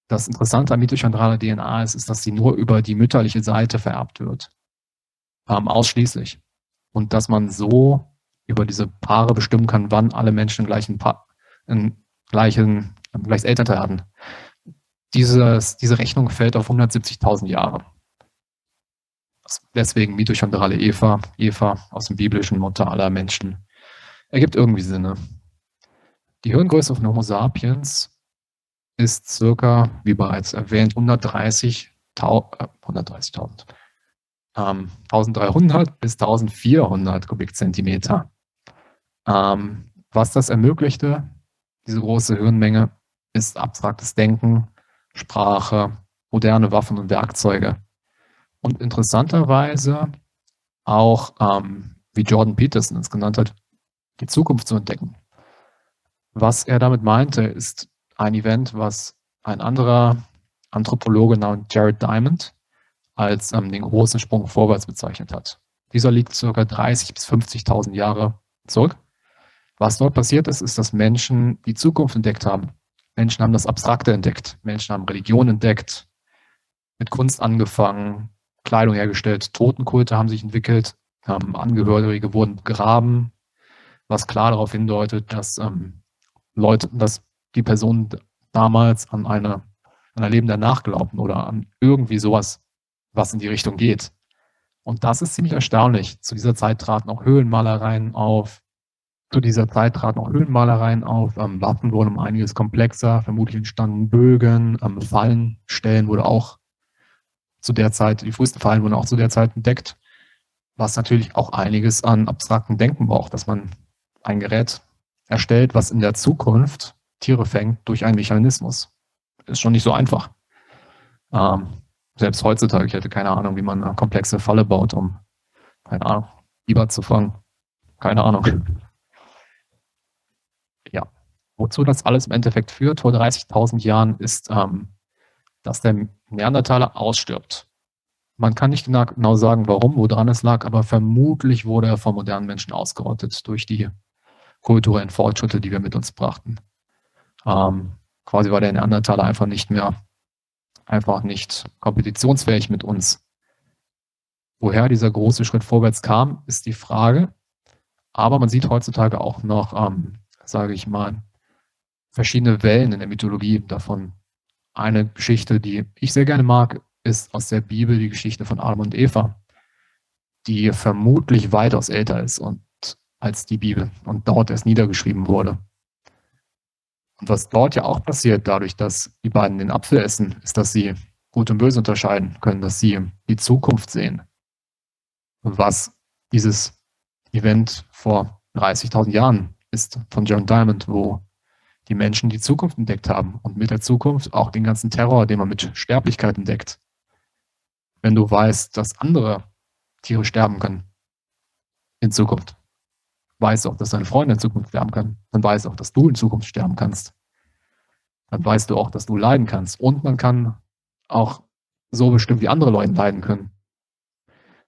Das Interessante an mitochondraler DNA ist, ist, dass sie nur über die mütterliche Seite vererbt wird ähm, ausschließlich. Und dass man so über diese Paare bestimmen kann, wann alle Menschen gleichen pa in gleichen, gleiches Elternteil hatten. Dieses, diese Rechnung fällt auf 170.000 Jahre. Deswegen mitochondrale Eva, Eva aus dem biblischen Mutter aller Menschen. Ergibt irgendwie Sinne. Die Hirngröße von Homo sapiens ist circa, wie bereits erwähnt, 130.000. Äh, 130.000 ähm, 1300 bis 1400 Kubikzentimeter. Ähm, was das ermöglichte, diese große Hirnmenge, ist abstraktes Denken, Sprache, moderne Waffen und Werkzeuge. Und interessanterweise auch, ähm, wie Jordan Peterson es genannt hat, die Zukunft zu entdecken. Was er damit meinte, ist ein Event, was ein anderer Anthropologe namens Jared Diamond als ähm, den großen Sprung vorwärts bezeichnet hat. Dieser liegt ca. 30.000 bis 50.000 Jahre zurück. Was dort passiert ist, ist, dass Menschen die Zukunft entdeckt haben. Menschen haben das Abstrakte entdeckt. Menschen haben Religion entdeckt, mit Kunst angefangen, Kleidung hergestellt, Totenkulte haben sich entwickelt, ähm, Angehörige wurden begraben, was klar darauf hindeutet, dass ähm, Leute, dass die Personen damals an eine, an ein Leben danach glaubten oder an irgendwie sowas was in die Richtung geht. Und das ist ziemlich erstaunlich. Zu dieser Zeit traten auch Höhlenmalereien auf. Zu dieser Zeit traten auch Höhlenmalereien auf. Ähm, Waffen wurden um einiges komplexer. Vermutlich entstanden Bögen. Ähm, Fallenstellen wurde auch zu der Zeit, die frühesten Fallen wurden auch zu der Zeit entdeckt. Was natürlich auch einiges an abstrakten Denken braucht, dass man ein Gerät erstellt, was in der Zukunft Tiere fängt durch einen Mechanismus. Ist schon nicht so einfach. Ähm, selbst heutzutage, ich hätte keine Ahnung, wie man eine komplexe Falle baut, um, keine Ahnung, Biber zu fangen. Keine Ahnung. Ja. Wozu das alles im Endeffekt führt, vor 30.000 Jahren, ist, ähm, dass der Neandertaler ausstirbt. Man kann nicht genau, genau sagen, warum, woran es lag, aber vermutlich wurde er vom modernen Menschen ausgerottet durch die kulturellen Fortschritte, die wir mit uns brachten. Ähm, quasi war der Neandertaler einfach nicht mehr einfach nicht kompetitionsfähig mit uns. Woher dieser große Schritt vorwärts kam, ist die Frage. Aber man sieht heutzutage auch noch, ähm, sage ich mal, verschiedene Wellen in der Mythologie davon. Eine Geschichte, die ich sehr gerne mag, ist aus der Bibel die Geschichte von Adam und Eva, die vermutlich weitaus älter ist und, als die Bibel und dort erst niedergeschrieben wurde. Und was dort ja auch passiert, dadurch, dass die beiden den Apfel essen, ist, dass sie Gut und Böse unterscheiden können, dass sie die Zukunft sehen. Was dieses Event vor 30.000 Jahren ist von John Diamond, wo die Menschen die Zukunft entdeckt haben und mit der Zukunft auch den ganzen Terror, den man mit Sterblichkeit entdeckt. Wenn du weißt, dass andere Tiere sterben können in Zukunft, weiß auch, dass deine Freunde in Zukunft sterben können, dann weiß auch, dass du in Zukunft sterben kannst. dann weißt du auch, dass du leiden kannst. Und man kann auch so bestimmt, wie andere Leute leiden können.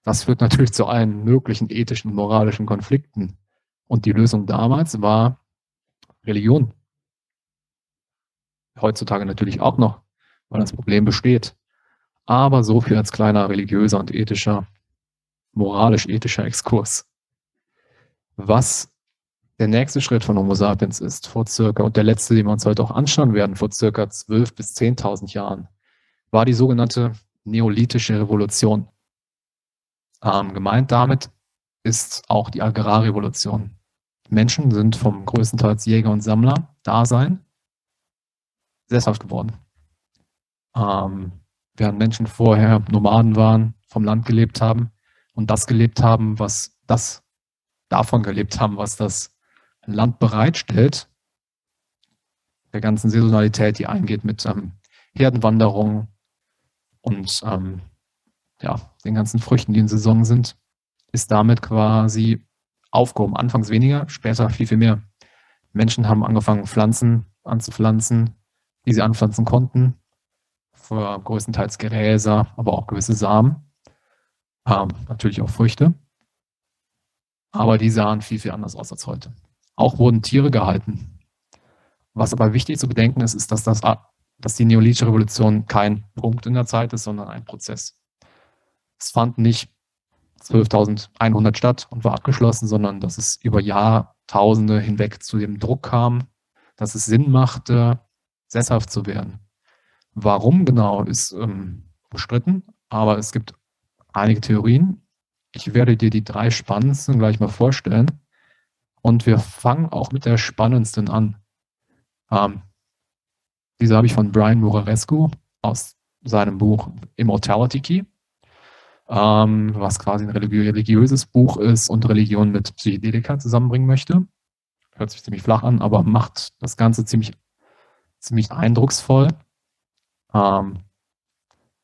Das führt natürlich zu allen möglichen ethischen moralischen Konflikten. Und die Lösung damals war Religion. Heutzutage natürlich auch noch, weil das Problem besteht. Aber so viel als kleiner religiöser und ethischer, moralisch-ethischer Exkurs. Was der nächste Schritt von Homo sapiens ist, vor circa, und der letzte, den wir uns heute auch anschauen werden, vor circa 12.000 bis 10.000 Jahren, war die sogenannte Neolithische Revolution. Ähm, gemeint damit ist auch die Agrarrevolution. Menschen sind vom größtenteils Jäger und Sammler Dasein sesshaft geworden. Ähm, während Menschen vorher Nomaden waren, vom Land gelebt haben und das gelebt haben, was das davon gelebt haben, was das Land bereitstellt, der ganzen Saisonalität, die eingeht mit ähm, Herdenwanderung und ähm, ja, den ganzen Früchten, die in Saison sind, ist damit quasi aufgehoben. Anfangs weniger, später viel, viel mehr. Menschen haben angefangen, Pflanzen anzupflanzen, die sie anpflanzen konnten. Für größtenteils Gräser, aber auch gewisse Samen. Ähm, natürlich auch Früchte. Aber die sahen viel, viel anders aus als heute. Auch wurden Tiere gehalten. Was aber wichtig zu bedenken ist, ist, dass, das, dass die Neolithische Revolution kein Punkt in der Zeit ist, sondern ein Prozess. Es fand nicht 12.100 statt und war abgeschlossen, sondern dass es über Jahrtausende hinweg zu dem Druck kam, dass es Sinn machte, sesshaft zu werden. Warum genau ist ähm, bestritten, aber es gibt einige Theorien. Ich werde dir die drei spannendsten gleich mal vorstellen. Und wir fangen auch mit der spannendsten an. Ähm, diese habe ich von Brian Murarescu aus seinem Buch Immortality Key, ähm, was quasi ein religiöses Buch ist und Religion mit Psychedelika zusammenbringen möchte. Hört sich ziemlich flach an, aber macht das Ganze ziemlich, ziemlich eindrucksvoll. Ähm,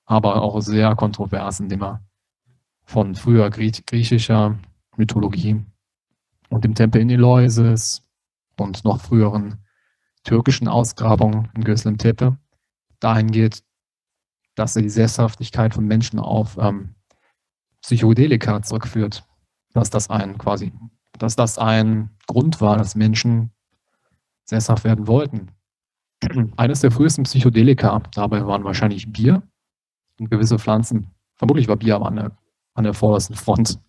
aber auch sehr kontrovers, indem er von früher griechischer Mythologie und dem Tempel in Eleusis und noch früheren türkischen Ausgrabungen in Göslim Tepe dahin geht, dass er die Sesshaftigkeit von Menschen auf ähm, Psychedelika zurückführt, dass das ein quasi, dass das ein Grund war, dass Menschen sesshaft werden wollten. Eines der frühesten Psychedelika dabei waren wahrscheinlich Bier und gewisse Pflanzen. Vermutlich war Bier aber der, an der vordersten Front.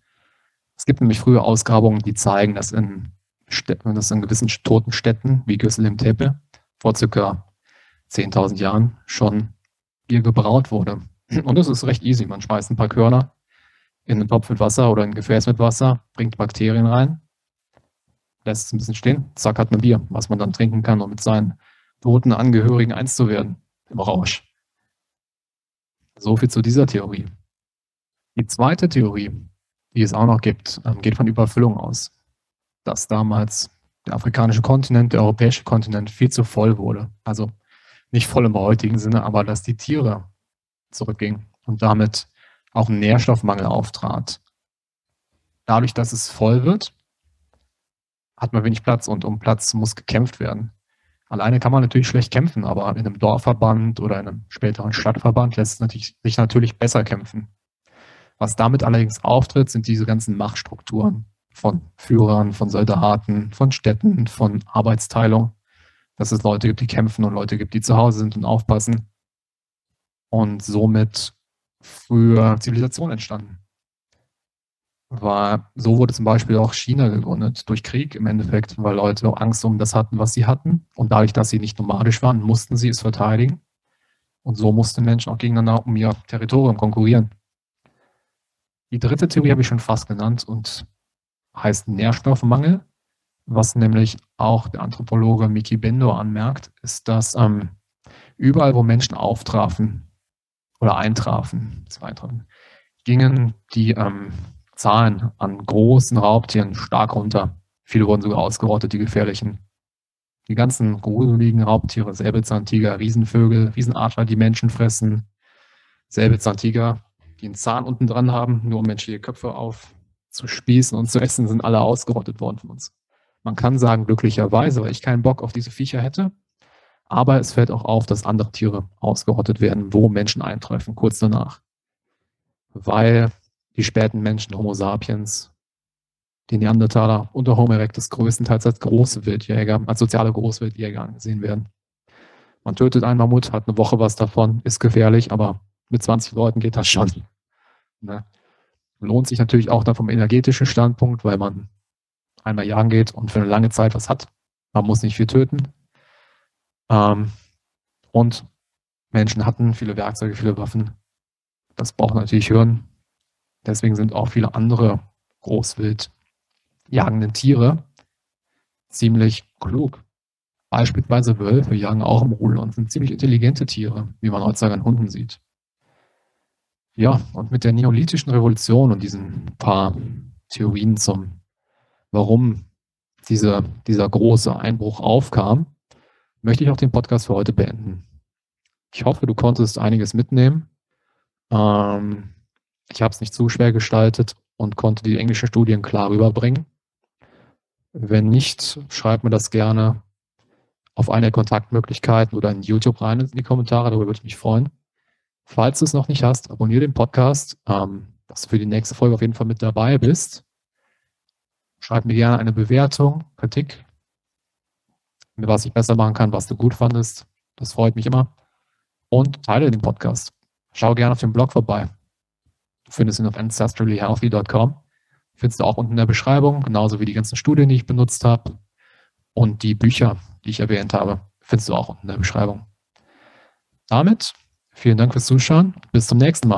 Es gibt nämlich frühe Ausgrabungen, die zeigen, dass in, Städten, dass in gewissen toten Städten wie Gössel im Tepe vor circa 10.000 Jahren schon Bier gebraut wurde. Und das ist recht easy. Man schmeißt ein paar Körner in einen Topf mit Wasser oder ein Gefäß mit Wasser, bringt Bakterien rein, lässt es ein bisschen stehen, zack, hat man Bier, was man dann trinken kann, um mit seinen toten Angehörigen eins zu werden im Rausch. So viel zu dieser Theorie. Die zweite Theorie die es auch noch gibt, ähm, geht von Überfüllung aus. Dass damals der afrikanische Kontinent, der europäische Kontinent viel zu voll wurde. Also nicht voll im heutigen Sinne, aber dass die Tiere zurückgingen und damit auch ein Nährstoffmangel auftrat. Dadurch, dass es voll wird, hat man wenig Platz und um Platz muss gekämpft werden. Alleine kann man natürlich schlecht kämpfen, aber in einem Dorfverband oder in einem späteren Stadtverband lässt es natürlich, sich natürlich besser kämpfen. Was damit allerdings auftritt, sind diese ganzen Machtstrukturen von Führern, von Soldaten, von Städten, von Arbeitsteilung. Dass es Leute gibt, die kämpfen und Leute gibt, die zu Hause sind und aufpassen. Und somit früher Zivilisation entstanden. War, so wurde zum Beispiel auch China gegründet, durch Krieg im Endeffekt, weil Leute Angst um das hatten, was sie hatten. Und dadurch, dass sie nicht nomadisch waren, mussten sie es verteidigen. Und so mussten Menschen auch gegeneinander um ihr Territorium konkurrieren. Die dritte Theorie habe ich schon fast genannt und heißt Nährstoffmangel. Was nämlich auch der Anthropologe Miki Bendo anmerkt, ist, dass ähm, überall, wo Menschen auftrafen oder eintrafen, eintrafen gingen die ähm, Zahlen an großen Raubtieren stark runter. Viele wurden sogar ausgerottet, die gefährlichen. Die ganzen gruseligen Raubtiere, Säbelzahntiger, Riesenvögel, Riesenadler, die Menschen fressen, Säbelzahntiger, die einen Zahn unten dran haben, nur um menschliche Köpfe aufzuspießen und zu essen, sind alle ausgerottet worden von uns. Man kann sagen, glücklicherweise, weil ich keinen Bock auf diese Viecher hätte, Aber es fällt auch auf, dass andere Tiere ausgerottet werden, wo Menschen eintreffen, kurz danach. Weil die späten Menschen, Homo sapiens, die Neandertaler und der Homo erectus größtenteils als Großwildjäger, als soziale Großwildjäger angesehen werden. Man tötet einen Mammut, hat eine Woche was davon, ist gefährlich, aber mit 20 Leuten geht das schon. Ne? Lohnt sich natürlich auch dann vom energetischen Standpunkt, weil man einmal jagen geht und für eine lange Zeit was hat. Man muss nicht viel töten. Ähm, und Menschen hatten viele Werkzeuge, viele Waffen. Das braucht natürlich Hirn. Deswegen sind auch viele andere Großwild jagenden Tiere ziemlich klug. Beispielsweise Wölfe jagen auch im Rudel und sind ziemlich intelligente Tiere, wie man heutzutage an Hunden sieht. Ja, und mit der neolithischen Revolution und diesen paar Theorien zum, warum diese, dieser große Einbruch aufkam, möchte ich auch den Podcast für heute beenden. Ich hoffe, du konntest einiges mitnehmen. Ähm, ich habe es nicht zu schwer gestaltet und konnte die englischen Studien klar rüberbringen. Wenn nicht, schreib mir das gerne auf eine der Kontaktmöglichkeiten oder in YouTube rein in die Kommentare, darüber würde ich mich freuen. Falls du es noch nicht hast, abonniere den Podcast, ähm, dass du für die nächste Folge auf jeden Fall mit dabei bist. Schreib mir gerne eine Bewertung, Kritik, was ich besser machen kann, was du gut fandest. Das freut mich immer. Und teile den Podcast. Schau gerne auf dem Blog vorbei. Du findest ihn auf ancestrallyhealthy.com. Findest du auch unten in der Beschreibung, genauso wie die ganzen Studien, die ich benutzt habe. Und die Bücher, die ich erwähnt habe, findest du auch unten in der Beschreibung. Damit Vielen Dank fürs Zuschauen. Bis zum nächsten Mal.